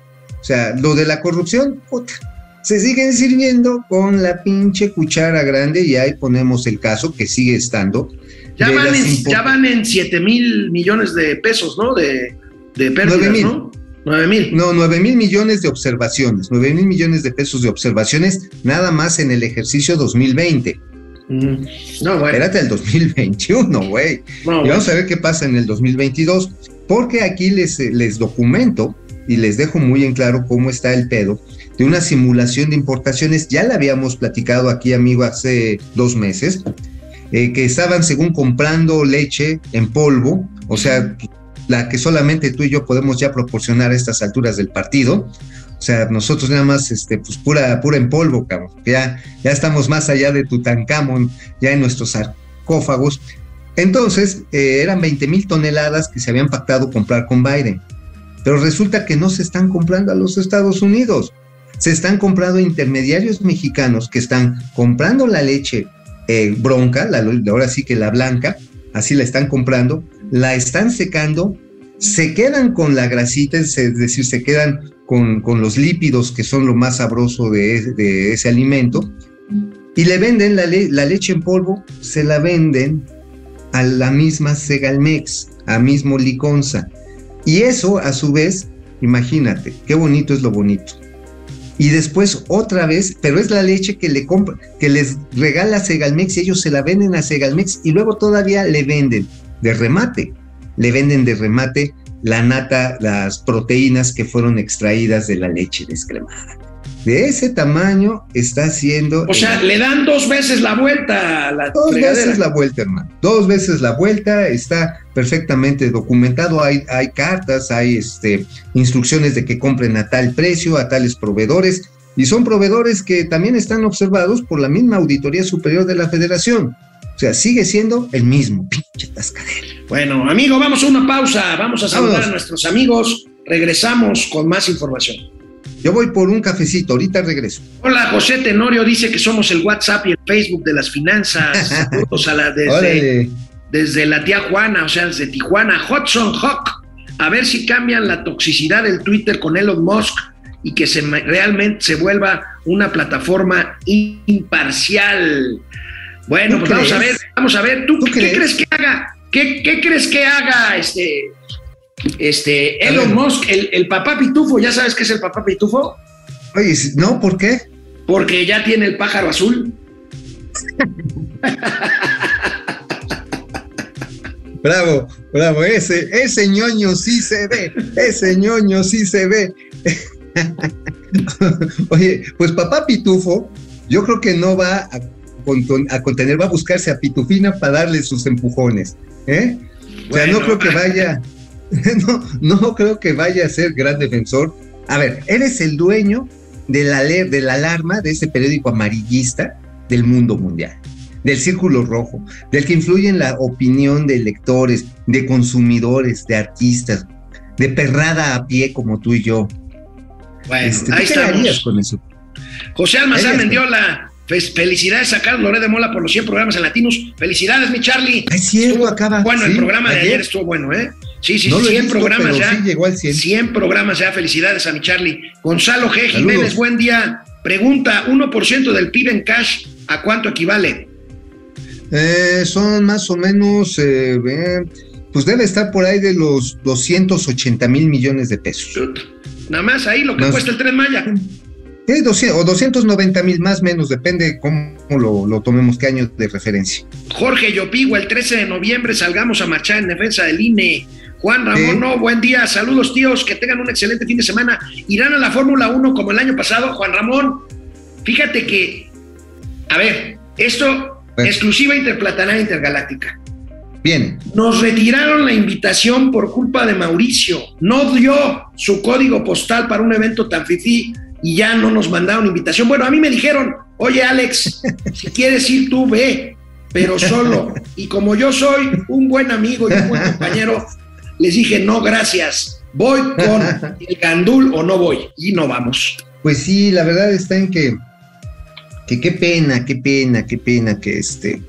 O sea, lo de la corrupción, puta, se siguen sirviendo con la pinche cuchara grande y ahí ponemos el caso que sigue estando. Ya van, en, ya van en 7 mil millones de pesos, ¿no? De, de pérdidas, mil. ¿no? 9 mil. No, 9 mil millones de observaciones, 9 mil millones de pesos de observaciones, nada más en el ejercicio 2020. Mm, No, bueno. Espérate el 2021, güey. No, Y vamos a ver qué pasa en el 2022, porque aquí les, les documento y les dejo muy en claro cómo está el pedo de una simulación de importaciones. Ya la habíamos platicado aquí, amigo, hace dos meses, eh, que estaban según comprando leche en polvo, o sea, la que solamente tú y yo podemos ya proporcionar a estas alturas del partido. O sea, nosotros nada más, este, pues pura, pura en polvo. Ya, ya estamos más allá de Tutankamón, ya en nuestros sarcófagos. Entonces, eh, eran 20 mil toneladas que se habían pactado comprar con Biden. Pero resulta que no se están comprando a los Estados Unidos. Se están comprando intermediarios mexicanos que están comprando la leche eh, bronca, la, ahora sí que la blanca, así la están comprando, la están secando, se quedan con la grasita, es decir, se quedan con, los lípidos que son lo más sabroso de, ese alimento, y le venden la, la leche en polvo, se la venden a la misma Segalmex, a mismo Liconza. Y eso, a su vez, imagínate, qué bonito es lo bonito. Y después otra vez, pero es la leche que le compra, que les regala Segalmex y ellos se la venden a Segalmex y luego todavía le venden de remate, le venden de remate la nata, las proteínas que fueron extraídas de la leche descremada. De ese tamaño está haciendo. O sea, le dan dos veces la vuelta a la Dos fregadera. veces la vuelta, hermano. Dos veces la vuelta, está perfectamente documentado. Hay, hay cartas, hay este, instrucciones de que compren a tal precio, a tales proveedores. Y son proveedores que también están observados por la misma Auditoría Superior de la Federación. O sea, sigue siendo el mismo. Pinche tascadero. Bueno, amigo, vamos a una pausa. Vamos a saludar Vámonos. a nuestros amigos. Regresamos con más información. Yo voy por un cafecito, ahorita regreso. Hola, José Tenorio dice que somos el WhatsApp y el Facebook de las finanzas. [laughs] Saludos a la desde, desde la tía Juana, o sea, desde Tijuana. Hudson Hawk. A ver si cambian la toxicidad del Twitter con Elon Musk y que se, realmente se vuelva una plataforma imparcial. Bueno, ¿Tú pues vamos a ver, vamos a ver. ¿Tú, ¿Tú qué crees? crees que haga? ¿Qué, qué crees que haga este, este Elon. Musk, el, el papá pitufo? ¿Ya sabes qué es el papá pitufo? Oye, no, ¿por qué? Porque ya tiene el pájaro azul. Bravo, bravo, ese, ese ñoño sí se ve, ese ñoño sí se ve. [laughs] Oye, pues papá Pitufo, yo creo que no va a, contener, va a buscarse a Pitufina para darle sus empujones, ¿eh? O sea, no creo que vaya, [laughs] no, no creo que vaya a ser gran defensor. A ver, eres el dueño de la, de la alarma de ese periódico amarillista del mundo mundial, del Círculo Rojo, del que influye en la opinión de lectores, de consumidores, de artistas, de perrada a pie como tú y yo. Bueno, Este, ¿tú ahí estamos. con eso? José Almazán. Mendiola. Fe- Felicidades a Carlos Loré de Mola por los 100 programas en latinos. Felicidades, mi Charlie. Es cierto, Estuvo acaba. Bueno, el programa de ayer estuvo bueno, ¿eh? Sí, sí, no lo he 100 visto, programas ya. sí llegó al 100. 100 programas ya. Felicidades a mi Charlie. Gonzalo G. Saludos. Jiménez, buen día. Pregunta: ¿1% del PIB en cash a cuánto equivale? Eh, son más o menos, eh, eh, pues debe estar por ahí de los 280 mil millones de pesos. Nada más ahí lo que cuesta el tren Maya. Eh, 200 o 290 mil más menos, depende cómo lo, lo tomemos, qué año de referencia. Jorge Yopigua, el 13 de noviembre salgamos a marchar en defensa del INE. Juan Ramón, Sí. no, buen día, saludos tíos, que tengan un excelente fin de semana. ¿Irán a la Fórmula 1 como el año pasado? Juan Ramón, fíjate que, a ver, esto, Bueno. exclusiva interplatanaria intergaláctica. Bien, Nos retiraron la invitación por culpa de Mauricio. No dio su código postal para un evento tan fifí y ya no nos mandaron invitación. Bueno, a mí me dijeron, oye Alex, [laughs] si quieres ir tú, ve, pero solo. [laughs] Y como yo soy un buen amigo y un buen compañero, les dije, no, gracias. Voy con [laughs] el gandul o no voy. Y no vamos. pues sí, la verdad está en que, que qué pena, qué pena, qué pena que este,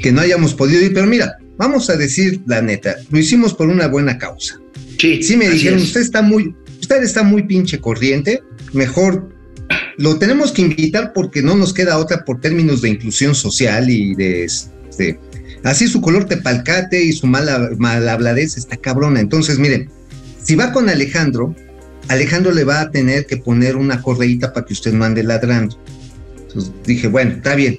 que no hayamos podido ir, pero mira, vamos a decir la neta, lo hicimos por una buena causa. Sí, Sí me dijeron, es. usted está muy, usted está muy pinche corriente, mejor lo tenemos que invitar porque no nos queda otra por términos de inclusión social y de este, así su color tepalcate y su mala, malhabladez está cabrona. Entonces, miren, si va con Alejandro, Alejandro le va a tener que poner una correíta para que usted no ande ladrando. Entonces dije, bueno, está bien.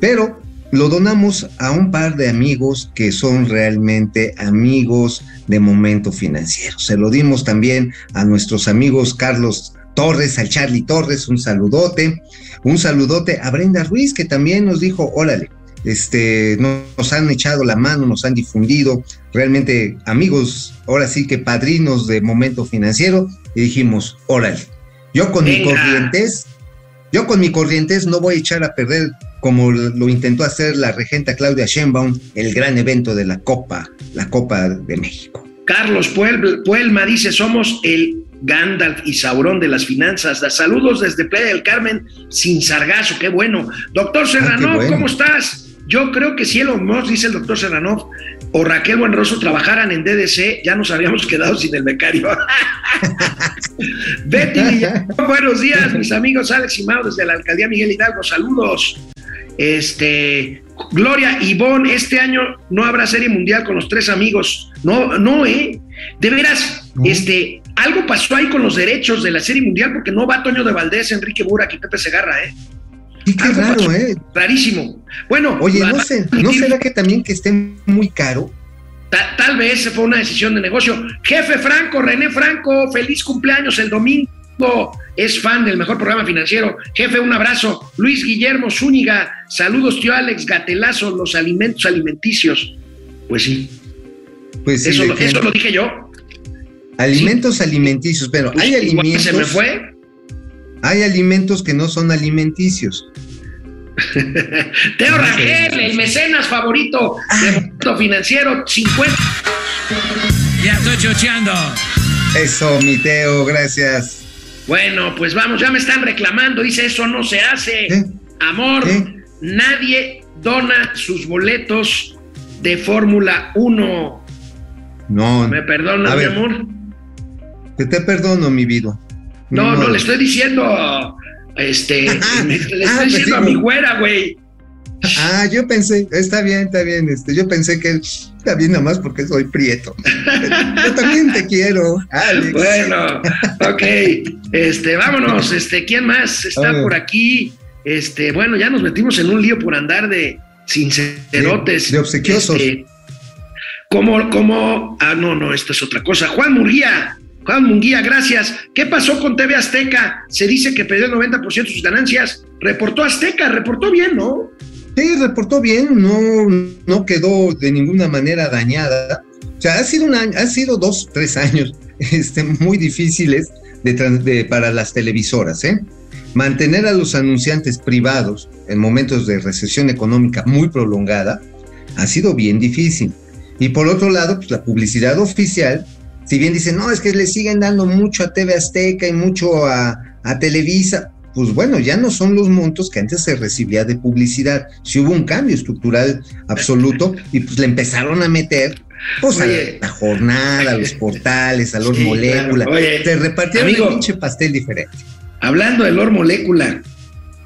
Pero lo donamos a un par de amigos que son realmente amigos de momento financiero. Se lo dimos también a nuestros amigos Carlos Torres, al Charlie Torres, un saludote. Un saludote a Brenda Ruiz, que también nos dijo, órale, este, nos han echado la mano, nos han difundido, realmente amigos, ahora sí que padrinos de momento financiero, y dijimos, órale, yo con mi corrientes, yo con mi corrientes no voy a echar a perder como lo intentó hacer la regenta Claudia Sheinbaum, el gran evento de la Copa, la Copa de México. Carlos Puelma dice, somos el Gandalf y Saurón de las finanzas. Saludos desde Playa del Carmen, sin sargazo, qué bueno. Doctor ah, Serrano, ¿cómo estás? Yo creo que si Elon Musk, dice el doctor Serranov, o Raquel Buenroso trabajaran en DDC, ya nos habríamos [laughs] quedado sin el becario. [laughs] Betty buenos días, mis amigos Alex y Mao desde la alcaldía Miguel Hidalgo, saludos. Este, Gloria Ivonne, este año no habrá serie mundial con los tres amigos. No, no, ¿eh? De veras, este, algo pasó ahí con los derechos de la serie mundial porque no va Toño de Valdés, Enrique Burak y Pepe Segarra, ¿eh? Sí, qué raro, ¿eh? Rarísimo. Bueno, oye, no sé, ¿no será que también que esté muy caro? tal vez fue una decisión de negocio. Jefe Franco, René Franco, feliz cumpleaños el domingo. Es fan del mejor programa financiero. Jefe, un abrazo. Luis Guillermo Zúñiga, saludos, tío Alex, gatelazo, los alimentos alimenticios. Pues sí. Pues sí, eso, lo dije yo. Alimentos alimenticios, pero pues hay alimentos. ¿Se me fue? Hay alimentos que no son alimenticios. [laughs] Teo Rangel, el mecenas favorito del financiero, 50. Ya estoy chocheando. Eso, mi Teo, gracias. Bueno, pues vamos, ya me están reclamando, dice eso no se hace. Amor, nadie dona sus boletos de Fórmula 1. No. ¿Me perdonas, mi amor? Que te perdono, mi vida. No, no, le estoy diciendo, este, [laughs] le, estoy ah, pues diciendo a mi güera, güey. Ah, yo pensé, está bien, está bien, este, yo pensé que está bien nomás porque soy prieto. [laughs] yo también te quiero, Alex. Bueno, ok, este, vámonos, este, ¿quién más está por aquí? Este, bueno, ya nos metimos en un lío por andar de sincerotes. De, obsequiosos. Este, como, como, ah, no, no, esto es otra cosa. Juan Murguía, Juan Munguía, gracias. ¿Qué pasó con TV Azteca? Se dice que perdió el 90% de sus ganancias. Reportó Azteca, reportó bien, ¿no? Sí, reportó bien, no, no quedó de ninguna manera dañada. O sea, ha sido un año, ha sido dos, tres años [laughs] este, muy difíciles para las televisoras, ¿eh? Mantener a los anunciantes privados en momentos de recesión económica muy prolongada ha sido bien difícil. Y por otro lado, pues la publicidad oficial si bien dicen, no, es que le siguen dando mucho a TV Azteca y mucho a, Televisa, pues bueno, ya no son los montos que antes se recibía de publicidad. Si hubo un cambio estructural absoluto y pues le empezaron a meter pues a la jornada, a los portales, a los moléculas. Te repartieron un pinche pastel diferente. Hablando de Lor Molécula,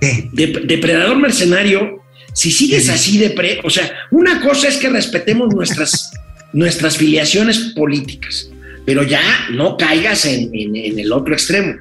de, depredador mercenario, si sigues así de pre, o sea, una cosa es que respetemos nuestras, [laughs] nuestras filiaciones políticas pero ya no caigas en, el otro extremo.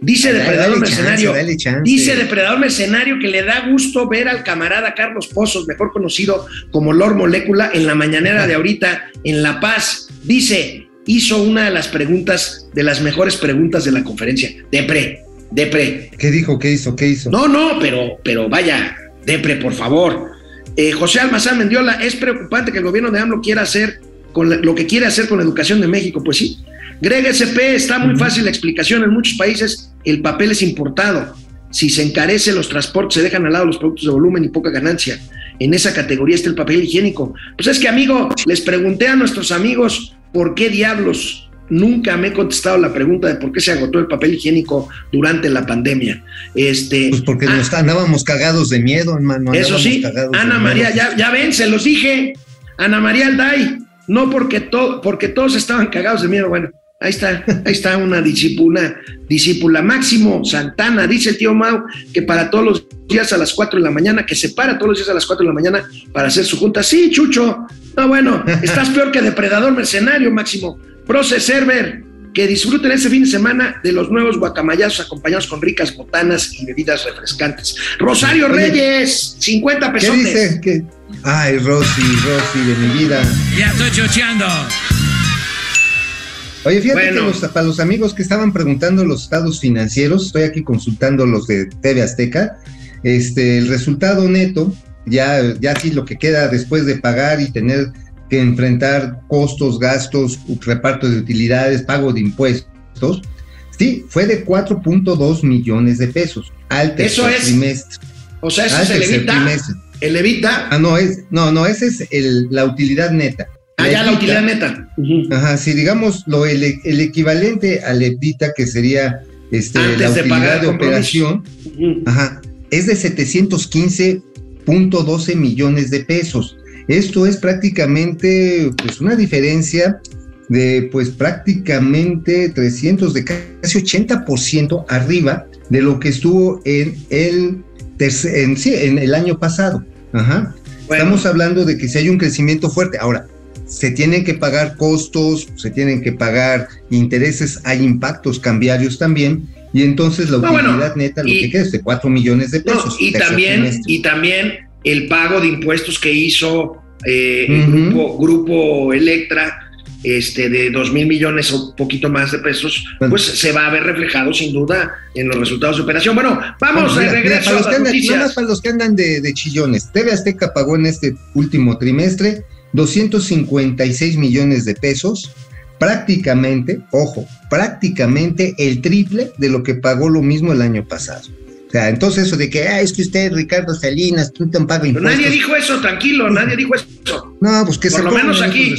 Dice Depredador Mercenario, dice Depredador Mercenario que le da gusto ver al camarada Carlos Pozos, mejor conocido como Lord Molécula, en la mañanera de ahorita en La Paz. Dice, hizo una de las preguntas, de las mejores preguntas de la conferencia. Depre, Depre. ¿Qué dijo? ¿Qué hizo? ¿Qué hizo? No, no, pero, pero vaya, Depre, por favor. Eh, José Almazán Mendiola, es preocupante que el gobierno de AMLO quiera hacer con lo que quiere hacer con la educación de México, pues sí. Greg SP, está muy fácil la explicación. En muchos países el papel es importado. Si se encarece los transportes, se dejan al lado los productos de volumen y poca ganancia. En esa categoría está el papel higiénico. Pues es que, amigo, les pregunté a nuestros amigos por qué diablos nunca me he contestado la pregunta de por qué se agotó el papel higiénico durante la pandemia. Este, pues porque nos ah, andábamos cagados de miedo, hermano. Eso sí, Ana María, ya, ya ven, se los dije. Ana María Alday, no porque, todo, porque todos estaban cagados de miedo. Bueno, ahí está, ahí está una discípula, discípula. Máximo Santana, dice el tío Mau, que para todos los días a las 4 de la mañana, que se para todos los días a las 4 de la mañana para hacer su junta. Sí, Chucho. No, bueno, estás peor que depredador mercenario, Máximo. Proce Server, que disfruten ese fin de semana de los nuevos guacamayazos acompañados con ricas botanas y bebidas refrescantes. Rosario Reyes, 50 ¿Qué pesos. dice? ¿Qué? Ay, Rosy, Rosy, de mi vida. Ya estoy chocheando. Oye, fíjate Bueno. que los- para los amigos que estaban preguntando los estados financieros, estoy aquí consultando los de TV Azteca, este, el resultado neto, ya, ya sí lo que queda después de pagar y tener que enfrentar costos, gastos, reparto de utilidades, pago de impuestos, sí, fue de 4.2 millones de pesos al tercer Eso es trimestre. O sea, eso el tercer evita. El evita. Ah, no, es, no, no, esa es el, la utilidad neta. Allá la EBITDA utilidad neta. Ajá, si digamos lo el, el equivalente al EBITDA que sería este, Antes la de utilidad de operación, ajá, es de 715.12 millones de pesos. Esto es prácticamente pues una diferencia de pues prácticamente 300 de casi 80% arriba de lo que estuvo en el en, sí, en el año pasado. Ajá. Bueno, Estamos hablando de que si hay un crecimiento fuerte. Ahora, se tienen que pagar costos, se tienen que pagar intereses, hay impactos cambiarios también, y entonces la No, utilidad bueno, neta lo y- que queda es de 4 millones de no, pesos. y también, trimestre. y también el pago de impuestos que hizo eh, el grupo, grupo Electra, este, de dos mil millones o un poquito más de pesos, pues se va a ver reflejado sin duda en los resultados de operación. Bueno, vamos Bueno, de mira, mira, regreso para los a que las noticias. más para los que andan de, de chillones, TV Azteca pagó en este último trimestre 256 millones de pesos, prácticamente, ojo, prácticamente el triple de lo que pagó lo mismo el año pasado. O sea, entonces eso de que, ah, es que usted, Ricardo Salinas, tú te Pero impuestos. nadie dijo eso, tranquilo, nadie dijo eso. No, pues que Por se lo menos aquí.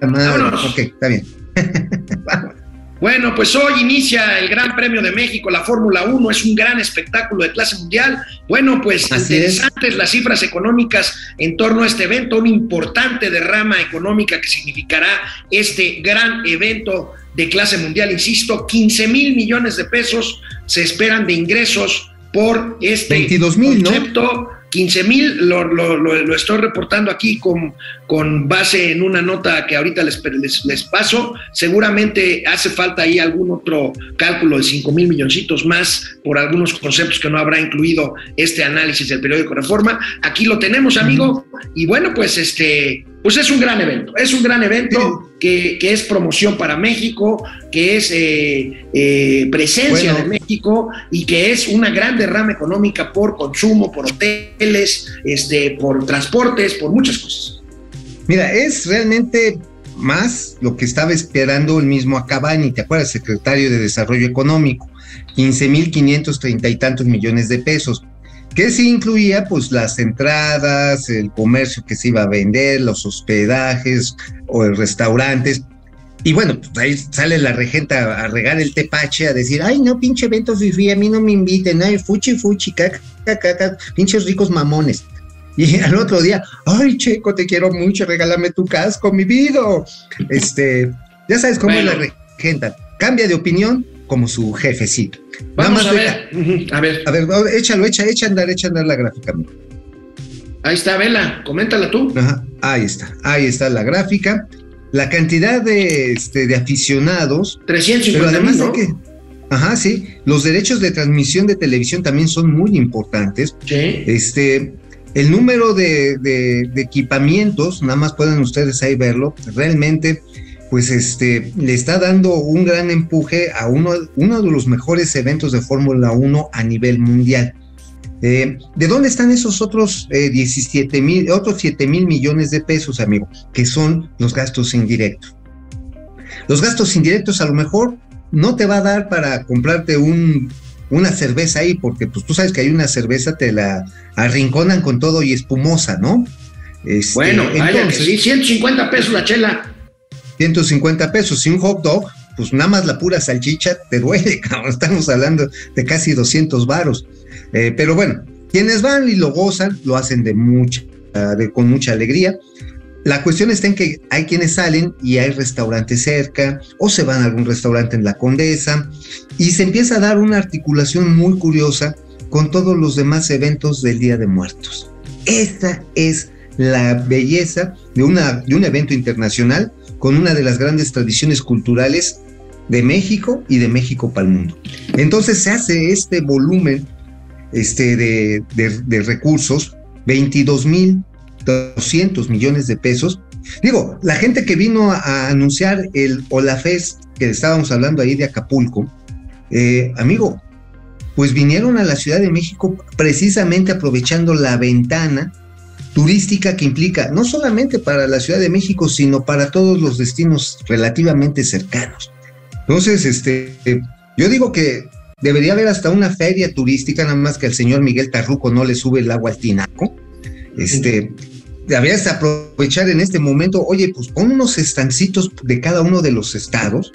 madre. Ok, está bien. [laughs] Bueno, pues hoy inicia el Gran Premio de México, la Fórmula 1, es un gran espectáculo de clase mundial. Bueno, pues Así interesantes las cifras económicas en torno a este evento, una importante derrama económica que significará este gran evento de clase mundial, insisto, 15 mil millones de pesos se esperan de ingresos por este 22,000, ¿no? concepto. 15 mil, lo, lo- lo- lo estoy reportando aquí con, con base en una nota que ahorita les, les, les paso. Seguramente hace falta ahí algún otro cálculo de 5 mil milloncitos más por algunos conceptos que no habrá incluido este análisis del periódico Reforma. Aquí lo tenemos, amigo. Y bueno, pues este, pues es un gran evento. Es un gran evento que, que es promoción para México, que es eh, eh, presencia Bueno. de México y que es una gran derrama económica por consumo, por hoteles, este, por transportes, por muchas cosas. Mira, es realmente más lo que estaba esperando el mismo Acabani, ¿te acuerdas? Secretario de Desarrollo Económico, 15.530 y tantos millones de pesos, que sí incluía pues las entradas, el comercio que se iba a vender, los hospedajes o los restaurantes. Y bueno, pues ahí sale la regenta a regar el tepache, a decir, ay, no, pinche evento fifi, a mí no me inviten, ay, fuchi, fuchi, caca, caca, caca, pinches ricos mamones. Y [laughs] al otro día, ay, Checo, te quiero mucho, regálame tu casco, mi vida. Este, ya sabes cómo Bueno. es la regenta. Cambia de opinión como su jefecito. Vamos a deja- ver, a ver, A ver, échalo, echa, echa a andar, echa a andar la gráfica. ahí está, Vela, coméntala tú. Ajá, ahí está, ahí está la gráfica. La cantidad de, este, de aficionados, pero 350 además mil, de que, ajá, sí, los derechos de transmisión de televisión también son muy importantes. Sí. Este, el número de, de- de equipamientos, nada más pueden ustedes ahí verlo, realmente, pues este, le está dando un gran empuje a uno, uno de los mejores eventos de Fórmula 1 a nivel mundial. Eh, ¿De dónde están esos otros eh, 17 mil, otros 7 mil millones de pesos, amigo? Que son los gastos indirectos. Los gastos indirectos a lo mejor no te va a dar para comprarte un, una cerveza ahí, porque pues tú sabes que hay una cerveza, te la arrinconan con todo y espumosa, ¿no? Este, Bueno, vaya que entonces, sí, 150 pesos la chela. 150 pesos y un hot dog, pues nada más la pura salchicha te duele, [laughs] cabrón. Estamos hablando de casi 200 varos. Eh, pero bueno, quienes van y lo gozan, lo hacen de mucha, de, con mucha alegría. La cuestión está en que hay quienes salen y hay restaurantes cerca o se van a algún restaurante en la Condesa y se empieza a dar una articulación muy curiosa con todos los demás eventos del Día de Muertos. Esta es la belleza de, una, de un evento internacional con una de las grandes tradiciones culturales de México y de México para el mundo. Entonces se hace este volumen este, de, de, de recursos, 22 mil 200 millones de pesos. Digo, la gente que vino a, a anunciar el Olafest, que estábamos hablando ahí de Acapulco, eh, amigo, pues vinieron a la Ciudad de México precisamente aprovechando la ventana turística que implica no solamente para la Ciudad de México, sino para todos los destinos relativamente cercanos. Entonces, este, yo digo que debería haber hasta una feria turística, nada más que el señor Miguel Tarruco no le sube el agua al tinaco. Este, deberías aprovechar en este momento, oye, pues pon unos estancitos de cada uno de los estados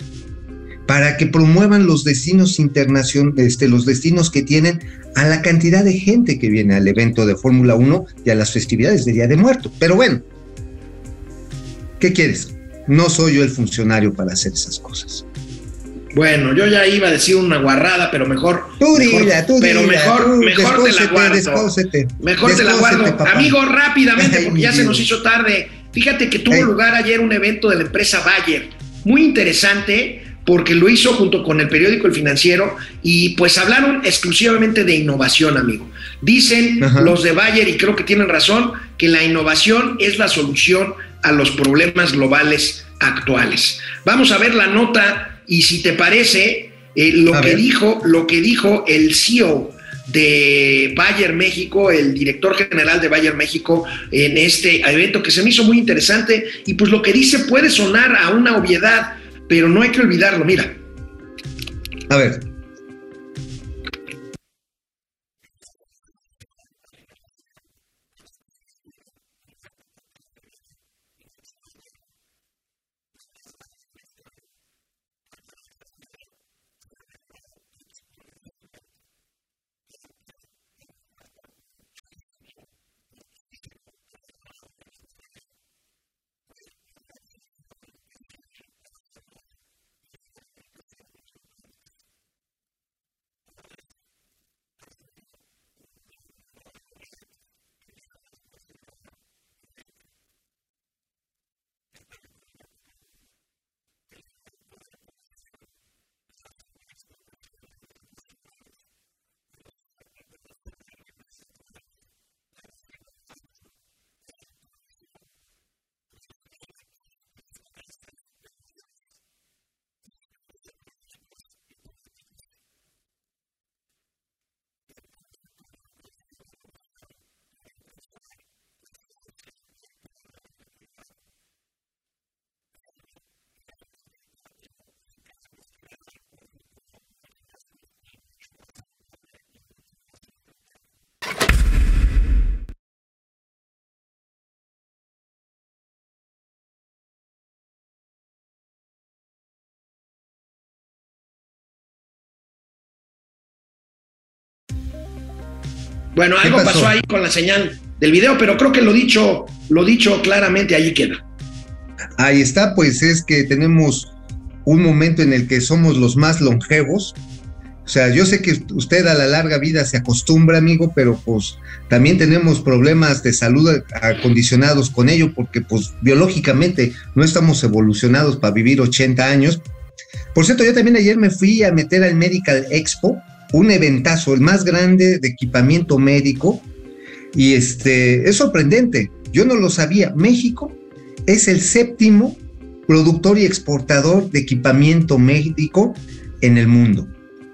para que promuevan los destinos internacionales, este, los destinos que tienen a la cantidad de gente que viene al evento de Fórmula 1 y a las festividades de Día de Muerto. Pero bueno, ¿qué quieres? No soy yo el funcionario para hacer esas cosas. Bueno, yo ya iba a decir una guarrada, pero mejor. Tú dila, tú Pero dila, mejor, tú mejor te la guardo. descósete, mejor te la guardo. papá. Amigo, rápidamente, Ay, porque ya se nos hizo tarde. Fíjate que tuvo lugar ayer un evento de la empresa Bayer, muy interesante, porque lo hizo junto con el periódico El Financiero y pues hablaron exclusivamente de innovación, amigo. Dicen Ajá. los de Bayer, y creo que tienen razón, que la innovación es la solución a los problemas globales actuales. Vamos a ver la nota y si te parece, eh, lo A que ver. dijo, lo que dijo el CEO de Bayer México, el director general de Bayer México, en este evento que se me hizo muy interesante y pues lo que dice puede sonar a una obviedad, pero no hay que olvidarlo, mira. A ver, Bueno, ¿Qué algo pasó? pasó? ahí con la señal del video, pero creo que lo dicho, lo dicho claramente, allí queda. ahí está, pues es que tenemos un momento en el que somos los más longevos. O sea, yo sé que usted a la larga vida se acostumbra, amigo, pero pues también tenemos problemas de salud acondicionados con ello, porque pues biológicamente no estamos evolucionados para vivir 80 años. Por cierto, yo también ayer me fui a meter al Medical Expo, un eventazo, el más grande de equipamiento médico, y este es sorprendente. Yo no lo sabía. México es el séptimo productor y exportador de equipamiento médico en el mundo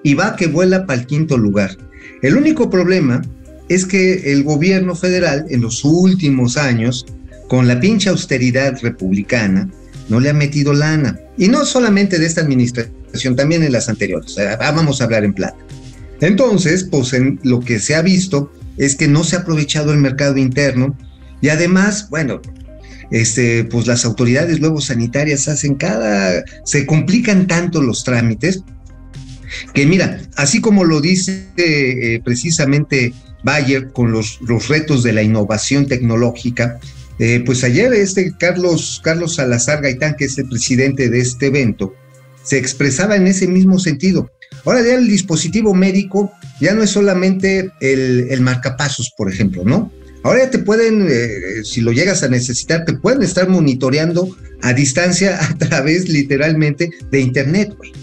y va que vuela para el quinto lugar. El único problema es que el gobierno federal en los últimos años, con la pinche austeridad republicana, no le ha metido lana. Y no solamente de esta administración, también en las anteriores. Sea, vamos a hablar en plata. Entonces, pues lo que se ha visto es que no se ha aprovechado el mercado interno y además, bueno, este, pues las autoridades luego sanitarias hacen cada, se complican tanto los trámites que mira, así como lo dice eh, precisamente Bayer con los, los, retos de la innovación tecnológica, eh, pues ayer este Carlos, Carlos Salazar Gaitán, que es el presidente de este evento, se expresaba en ese mismo sentido. Ahora ya el dispositivo médico ya no es solamente el, el marcapasos, por ejemplo, ¿no? Ahora ya te pueden, eh, si lo llegas a necesitar, te pueden estar monitoreando a distancia [laughs] a través literalmente de Internet, güey.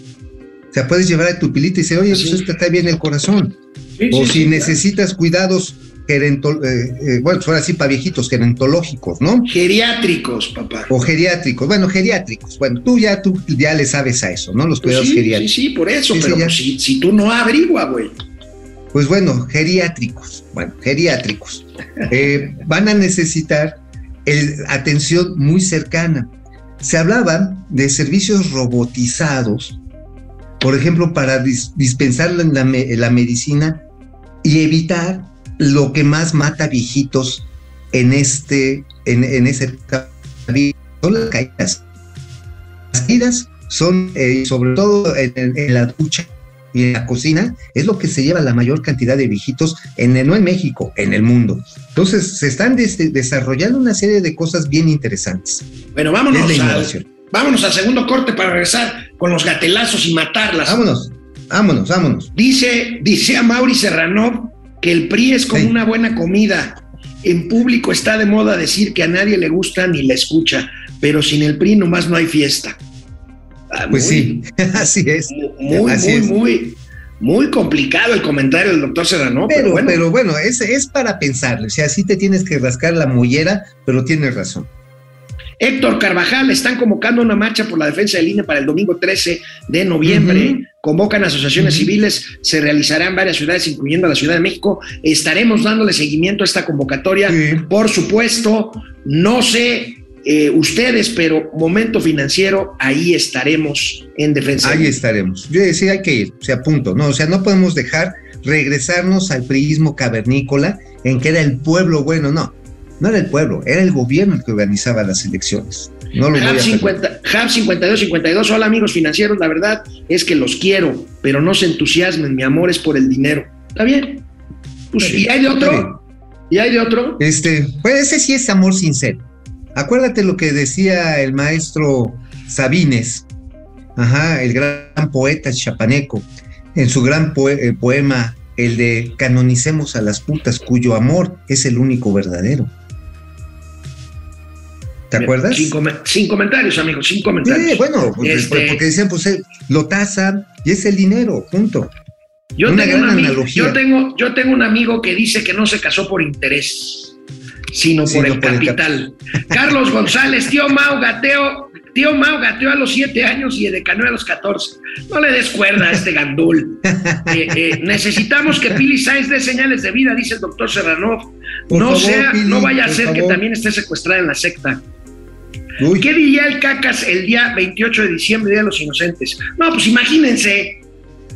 sea, puedes llevar a tu pilita y decir, oye, Sí. pues esto está bien el corazón. Sí, o sí, si necesitas cuidados gerento, eh, eh, bueno, fuera así para viejitos, gerontológicos, ¿no? Geriátricos, papá. O geriátricos, bueno, geriátricos, bueno, tú ya, tú ya le sabes a eso, ¿no? Los Pues cuidados sí, sí, geriátricos. sí, por eso, Sí, sí, pero pues, si, si tú no averigua, güey. Pues bueno, geriátricos, bueno, geriátricos, eh, van a necesitar el- atención muy cercana. Se hablaban de servicios robotizados, por ejemplo, para dis- dispensar la, la medicina y evitar lo que más mata viejitos en este, en, en ese son las caídas. Las caídas son, eh, sobre todo en, en- en la ducha y en la cocina, es lo que se lleva la mayor cantidad de viejitos, en, no en México, en el mundo. Entonces, se están des- desarrollando una serie de cosas bien interesantes. Bueno, vámonos la al, vámonos al segundo corte para regresar con los gatelazos y matarlas. Vámonos, vámonos, vámonos. Dice, dice a Mauri Serrano que el PRI es como Sí. una buena comida. En público está de moda decir que a nadie le gusta ni le escucha, pero sin el PRI nomás no hay fiesta. Ah, Pues muy- sí, [laughs] así es. Muy, Así muy, es. muy, muy complicado el comentario del doctor Serrano, pero, Pero, bueno. pero bueno, es, es para pensarlo. O sea, sí te tienes que rascar la mollera, pero tienes razón. Héctor Carvajal, están convocando una marcha por la defensa del INE para el domingo 13 de noviembre. Convocan asociaciones civiles, se realizará en varias ciudades, incluyendo la Ciudad de México. Estaremos dándole seguimiento a esta convocatoria. Por supuesto, no sé eh, ustedes, pero momento financiero, ahí estaremos en defensa. Ahí estaremos. Yo decía, hay que ir, o sea, punto. No, o sea, no podemos dejar regresarnos al priismo cavernícola en que era el pueblo bueno, no. No era el pueblo, era el gobierno el que organizaba las elecciones. No lo Hub, permitir. 50, Hub 5252, hola amigos financieros, la verdad es que los quiero, pero no se entusiasmen, mi amor es por el dinero. ¿Está bien? Pues, ¿Y hay de otro? ¿Y hay de otro? Este, pues ese sí es amor sincero. Acuérdate lo que decía el maestro Sabines, ajá, el gran poeta chapaneco, en su gran poe- eh, poema, el de Canonicemos a las putas, cuyo amor es el único verdadero. ¿Te acuerdas? Sin, come- sin comentarios, amigos, sin comentarios. Sí, bueno, pues, Este- pues, porque decían, pues eh, lo tasan y es el dinero, punto. yo, una tengo un gran ami- analogía. yo, tengo, yo tengo un amigo que dice que no se casó por interés, sino por el por el capital. [laughs] Carlos González, tío Mau Gateo, tío Mau gateó a los siete años y Edecanó a los 14. No le des cuerda a este gandul. [laughs] Eh, eh, necesitamos que Pili Sainz dé señales de vida, dice el doctor Serrano. Por no favor, sea, Pili, no vaya a ser que también esté secuestrada en la secta. Uy, ¿Qué diría el Cacas el día 28 de diciembre, Día de los Inocentes? No, pues imagínense.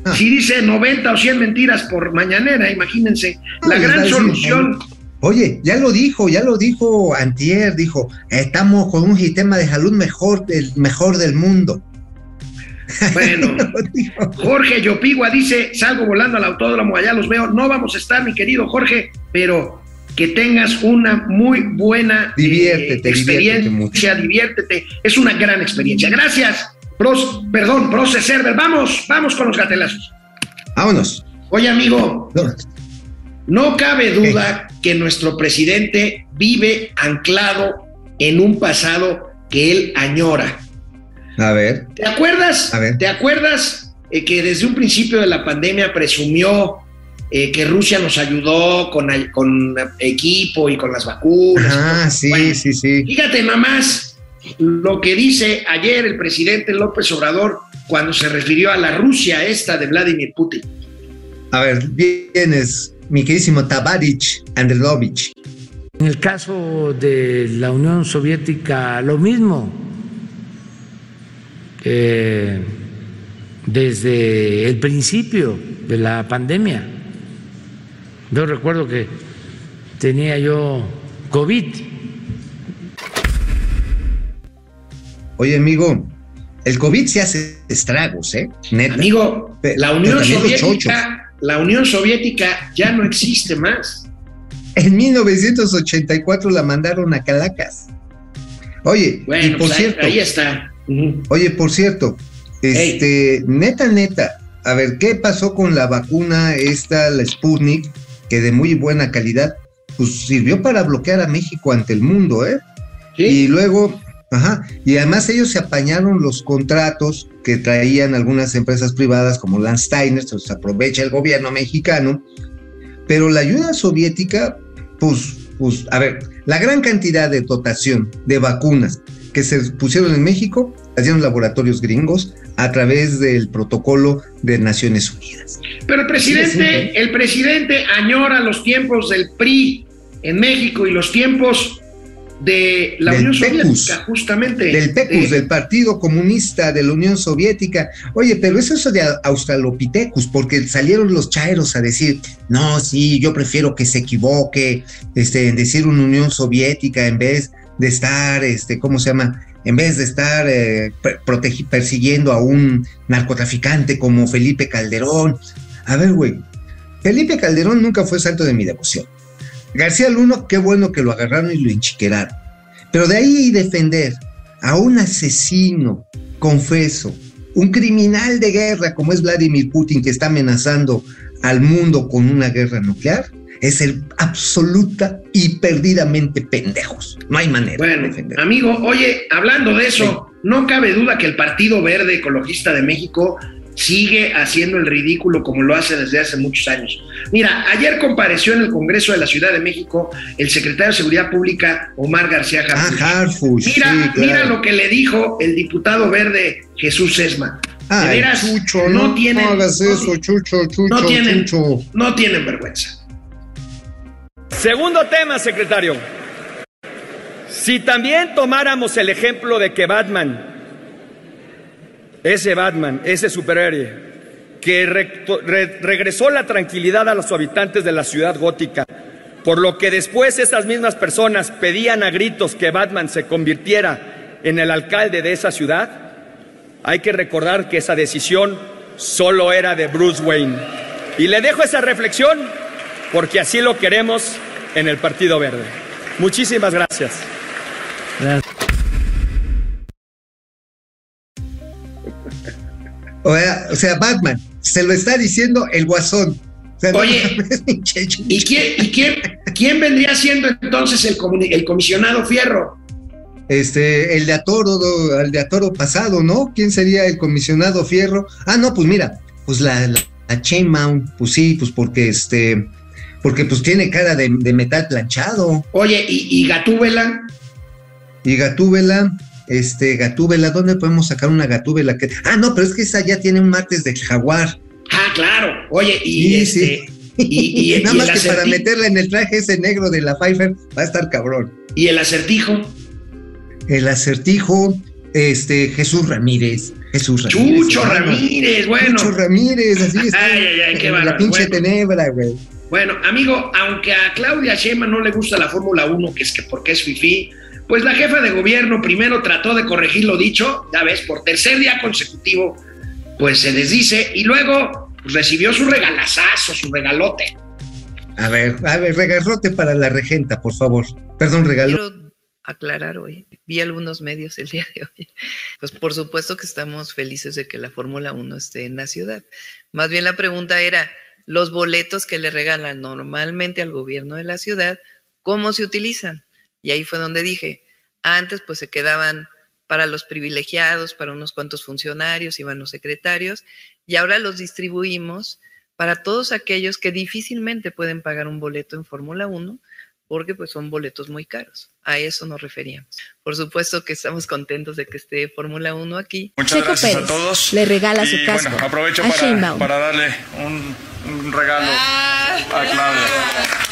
Ah. Si dice 90 o 100 mentiras por mañanera, imagínense. Ah, La gran solución. Oye, ya lo dijo, ya lo dijo Antier, dijo, estamos con un sistema de salud mejor, el mejor del mundo. Bueno. [laughs] Jorge Yopigua dice, salgo volando al autódromo, allá los veo. No vamos a estar, mi querido Jorge, pero que tengas una muy buena eh, Diviértete, diviértete mucho. experiencia, diviértete. Es una gran experiencia. Gracias, pros, perdón, Proce Server. Vamos, vamos con los gatelazos. Vámonos. Oye, amigo, No, No cabe duda que nuestro presidente vive anclado en un pasado que él añora. A ver, ¿Te acuerdas? A ver. ¿Te acuerdas eh, que desde un principio de la pandemia presumió eh, que Rusia nos ayudó con, con equipo y con las vacunas? ah, sí, Bueno, sí, sí. Fíjate nomás lo que dice ayer el presidente López Obrador cuando se refirió a la Rusia esta de Vladimir Putin. A ver, vienes, mi queridísimo Tabarich Andrelovich. En el caso de la Unión Soviética, lo mismo. Eh, desde el principio de la pandemia. Yo recuerdo que tenía yo COVID. Oye, amigo, el COVID se hace estragos, ¿eh? Neta. Amigo, la Unión Soviética, la Unión Soviética ya no existe más. En 1984 la mandaron a Calacas. Oye, y por pues ahí, cierto, ahí está. Oye, por cierto, este, neta, neta, a ver, ¿qué pasó con la vacuna esta, la Sputnik, que de muy buena calidad, pues sirvió para bloquear a México ante el mundo, ¿eh? ¿Sí? Y luego Ajá. Y además ellos se apañaron los contratos que traían algunas empresas privadas como Landsteiner, se aprovecha el gobierno mexicano, pero la ayuda soviética, pues, pues, a ver, la gran cantidad de dotación de vacunas que se pusieron en México, dieron laboratorios gringos a través del protocolo de Naciones Unidas. Pero el presidente, el presidente añora los tiempos del PRI en México y los tiempos de la Del Unión PECUS. Soviética, justamente. Del PECUS, De- del Partido Comunista de la Unión Soviética. Oye, pero eso es de Australopithecus, porque salieron los chaeros a decir, no, sí, yo prefiero que se equivoque, este, en decir una Unión Soviética en vez de estar, este, ¿cómo se llama? En vez de estar eh, persiguiendo a un narcotraficante como Felipe Calderón. A ver, güey, Felipe Calderón nunca fue santo de mi devoción. García Luno, qué bueno que lo agarraron y lo enchiqueraron. Pero de ahí defender a un asesino, confeso, un criminal de guerra como es Vladimir Putin que está amenazando al mundo con una guerra nuclear, es ser absoluta y perdidamente pendejos. No hay manera de Bueno, defender. amigo, oye, hablando de eso, no cabe duda que el Partido Verde Ecologista de México sigue haciendo el ridículo como lo hace desde hace muchos años. Mira, ayer compareció en el Congreso de la Ciudad de México el secretario de Seguridad Pública, Omar García Ah, Harfuch. Harfuch, Mira, sí, claro. mira lo que le dijo el diputado verde Jesús Sesma. De Ay, veras, Chucho, no no, tienen- no hagas no- eso, Chucho, Chucho, no tienen- Chucho. No tienen vergüenza. Segundo tema, secretario. Si también tomáramos el ejemplo de que Batman, ese Batman, ese superhéroe, que re- re- regresó la tranquilidad a los habitantes de la ciudad gótica, por lo que después esas mismas personas pedían a gritos que Batman se convirtiera en el alcalde de esa ciudad, hay que recordar que esa decisión solo era de Bruce Wayne. Y le dejo esa reflexión porque así lo queremos en el Partido Verde. Muchísimas gracias. O sea, o sea, Batman, se lo está diciendo el guasón. O sea, no Oye. [laughs] ¿Y quién, y quién, quién vendría siendo entonces el, el comisionado Fierro? Este, el de Atoro, el de Atoro pasado, ¿no? ¿Quién sería el comisionado Fierro? Ah, no, pues mira, pues la, la, la Chain Mount, pues sí, pues porque este, porque pues tiene cara de, de metal planchado. Oye, ¿y, y Gatúbela? Y Gatúbela, este, Gatúbela, ¿dónde podemos sacar una Gatúbela? Que, ah, no, pero es que esa ya tiene un martes del jaguar. Ah, claro. Oye, y Sí, este. sí. Y, y- [laughs] Nada y más que para meterla en el traje ese negro de la Pfeiffer va a estar cabrón. y el acertijo. El acertijo, este, Jesús Ramírez. Jesús Ramírez. Chucho. Ramírez, bueno. Chucho Ramírez, así está. [laughs] Ay, ay, ay, qué La pinche bueno. tenebra, güey. Bueno, amigo, aunque a Claudia Sheinbaum no le gusta la Fórmula 1, que es que porque es fifí, pues la jefa de gobierno primero trató de corregir lo dicho, ya ves, por tercer día consecutivo, pues se desdice y luego pues, recibió su regalazazo, su regalote. A ver, a ver, regalote para la regenta, por favor. Perdón, regalo. Quiero aclarar hoy, vi algunos medios el día de hoy, pues por supuesto que estamos felices de que la Fórmula 1 esté en la ciudad. Más bien la pregunta era, los boletos que le regalan normalmente al gobierno de la ciudad, ¿cómo se utilizan? Y ahí fue donde dije, antes pues se quedaban para los privilegiados, para unos cuantos funcionarios, iban los secretarios, y ahora los distribuimos para todos aquellos que difícilmente pueden pagar un boleto en Fórmula 1 porque pues son boletos muy caros. A eso nos referíamos. Por supuesto que estamos contentos de que esté Fórmula 1 aquí. Muchas Checo gracias Pérez a todos. le regala su y, casco Bueno, aprovecho para, darle un, un regalo a Claudia.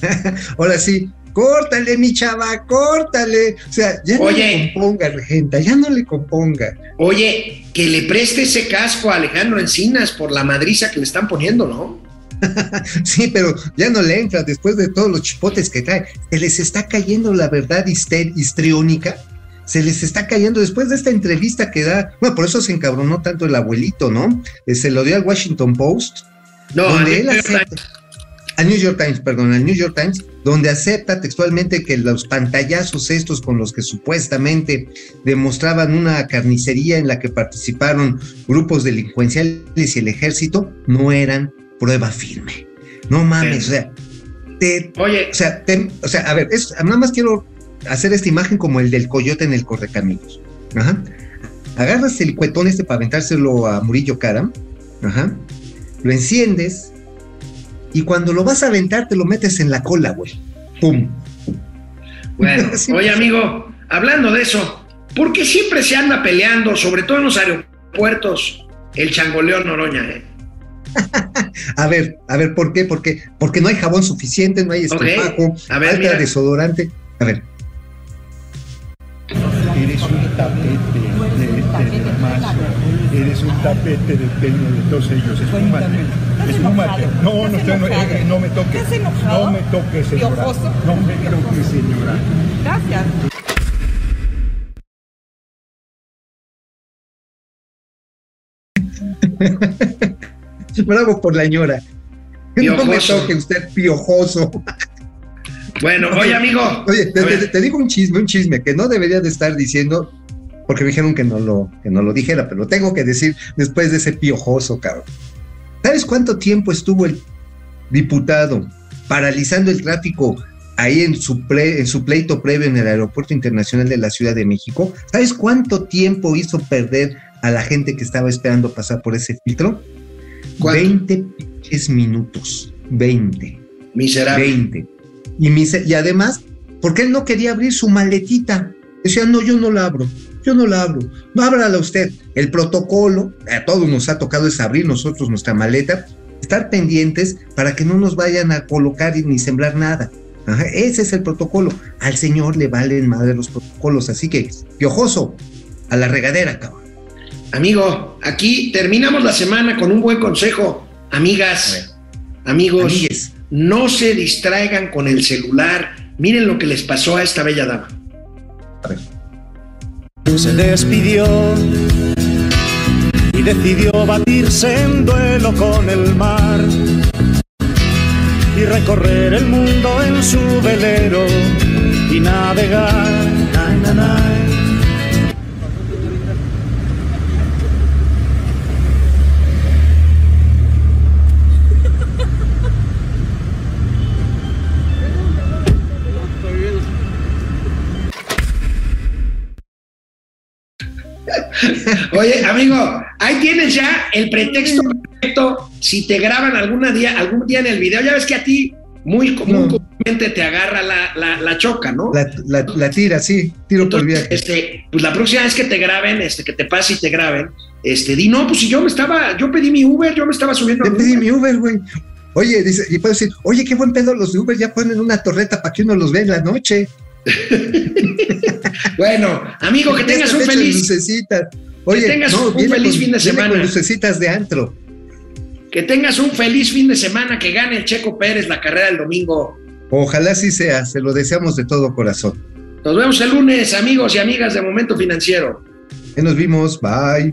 [laughs] Ahora sí, córtale, mi chava, córtale. O sea, ya no Oye. le componga, regenta, ya no le componga. Oye, que le preste ese casco a Alejandro Encinas por la madriza que le están poniendo, ¿no? [laughs] Sí, pero ya no le entra después de todos los chipotes que trae. Se les está cayendo la verdad histriónica. Se les está cayendo después de esta entrevista que da. Bueno, por eso se encabronó tanto el abuelito, ¿no? Eh, Se lo dio al Washington Post. No, donde él acepta, al New York Times, perdón, al New York Times, donde acepta textualmente que los pantallazos estos con los que supuestamente demostraban una carnicería en la que participaron grupos delincuenciales y el ejército no eran prueba firme. No mames, o sea, te, Oye, o sea, te- o sea, a ver, es- nada más quiero hacer esta imagen como el del coyote en el correcaminos. Ajá. Agarras el cuetón este para aventárselo a Murillo Karam, ajá. Lo enciendes y cuando lo vas a aventar te lo metes en la cola, güey. ¡Pum! Bueno, [laughs] Sí, oye amigo, hablando de eso, ¿por qué siempre se anda peleando, sobre todo en los aeropuertos, el changoleón Noroña? eh? [laughs] A ver, a ver, ¿por qué? ¿Por qué? Porque no hay jabón suficiente, no hay ver, falta mira. desodorante. A ver, Eres un tapete. Eres un tapete de pelo de todos ellos. Espúmate. Espúmate. No, no, estoy- no, eh, no me toques. ¿Estás enojado? No me toques, señora. ¿Piojoso? No me toques, señora. Gracias. [laughs] bravo por la ñora. No me Piojoso. toque usted piojoso. Bueno, oye amigo, Oye, te digo un chisme, un chisme que no debería de estar diciendo, porque me dijeron que no lo, que no lo dijera, pero lo tengo que decir después de ese piojoso, cabrón. ¿Sabes cuánto tiempo estuvo el diputado paralizando el tráfico ahí en su, pre- en su pleito previo en el Aeropuerto Internacional de la Ciudad de México? ¿Sabes cuánto tiempo hizo perder a la gente que estaba esperando pasar por ese filtro? ¿Cuánto? 20 pinches minutos. 20. miserable. 20. Y, mise- y además, porque él no quería abrir su maletita. Decía, no, yo no la abro, yo no la abro. No ábrala usted. El protocolo, a todos nos ha tocado es abrir nosotros nuestra maleta, estar pendientes para que no nos vayan a colocar ni sembrar nada. Ajá, ese es el protocolo. Al señor le valen madre los protocolos, así que, piojoso, a la regadera, cabrón. Amigo, aquí terminamos la semana con un buen consejo. Amigas, amigos, Amigues. no se distraigan con el celular. Miren lo que les pasó a esta bella dama. Se despidió y decidió batirse en duelo con el mar y recorrer el mundo en su velero y navegar. Na, na, na. [laughs] Oye, amigo, ahí tienes ya el pretexto perfecto. Si te graban algún día, algún día en el video, ya ves que a ti muy, No. comúnmente te agarra la, la- la choca, ¿no? La, tira, sí, tiro por Entonces, viaje. este, pues la próxima vez que te graben, este, que te pase y te graben, este, di no, pues si yo me estaba, yo pedí mi Uber, yo me estaba subiendo. Al pedí Uber". mi Uber, güey. Oye, dice, y puedo decir, oye, qué buen pedo los de Uber, ya ponen una torreta para que uno los vea en la noche. [laughs] Bueno, amigo, que [laughs] tengas un feliz, lucecitas. Oye, tengas un feliz con- fin de semana. Con lucecitas de antro. que tengas un feliz fin de semana, que gane el Checo Pérez la carrera del domingo. Ojalá sí sea, se lo deseamos de todo corazón. Nos vemos el lunes, amigos y amigas de Momento Financiero. Nos vimos, bye.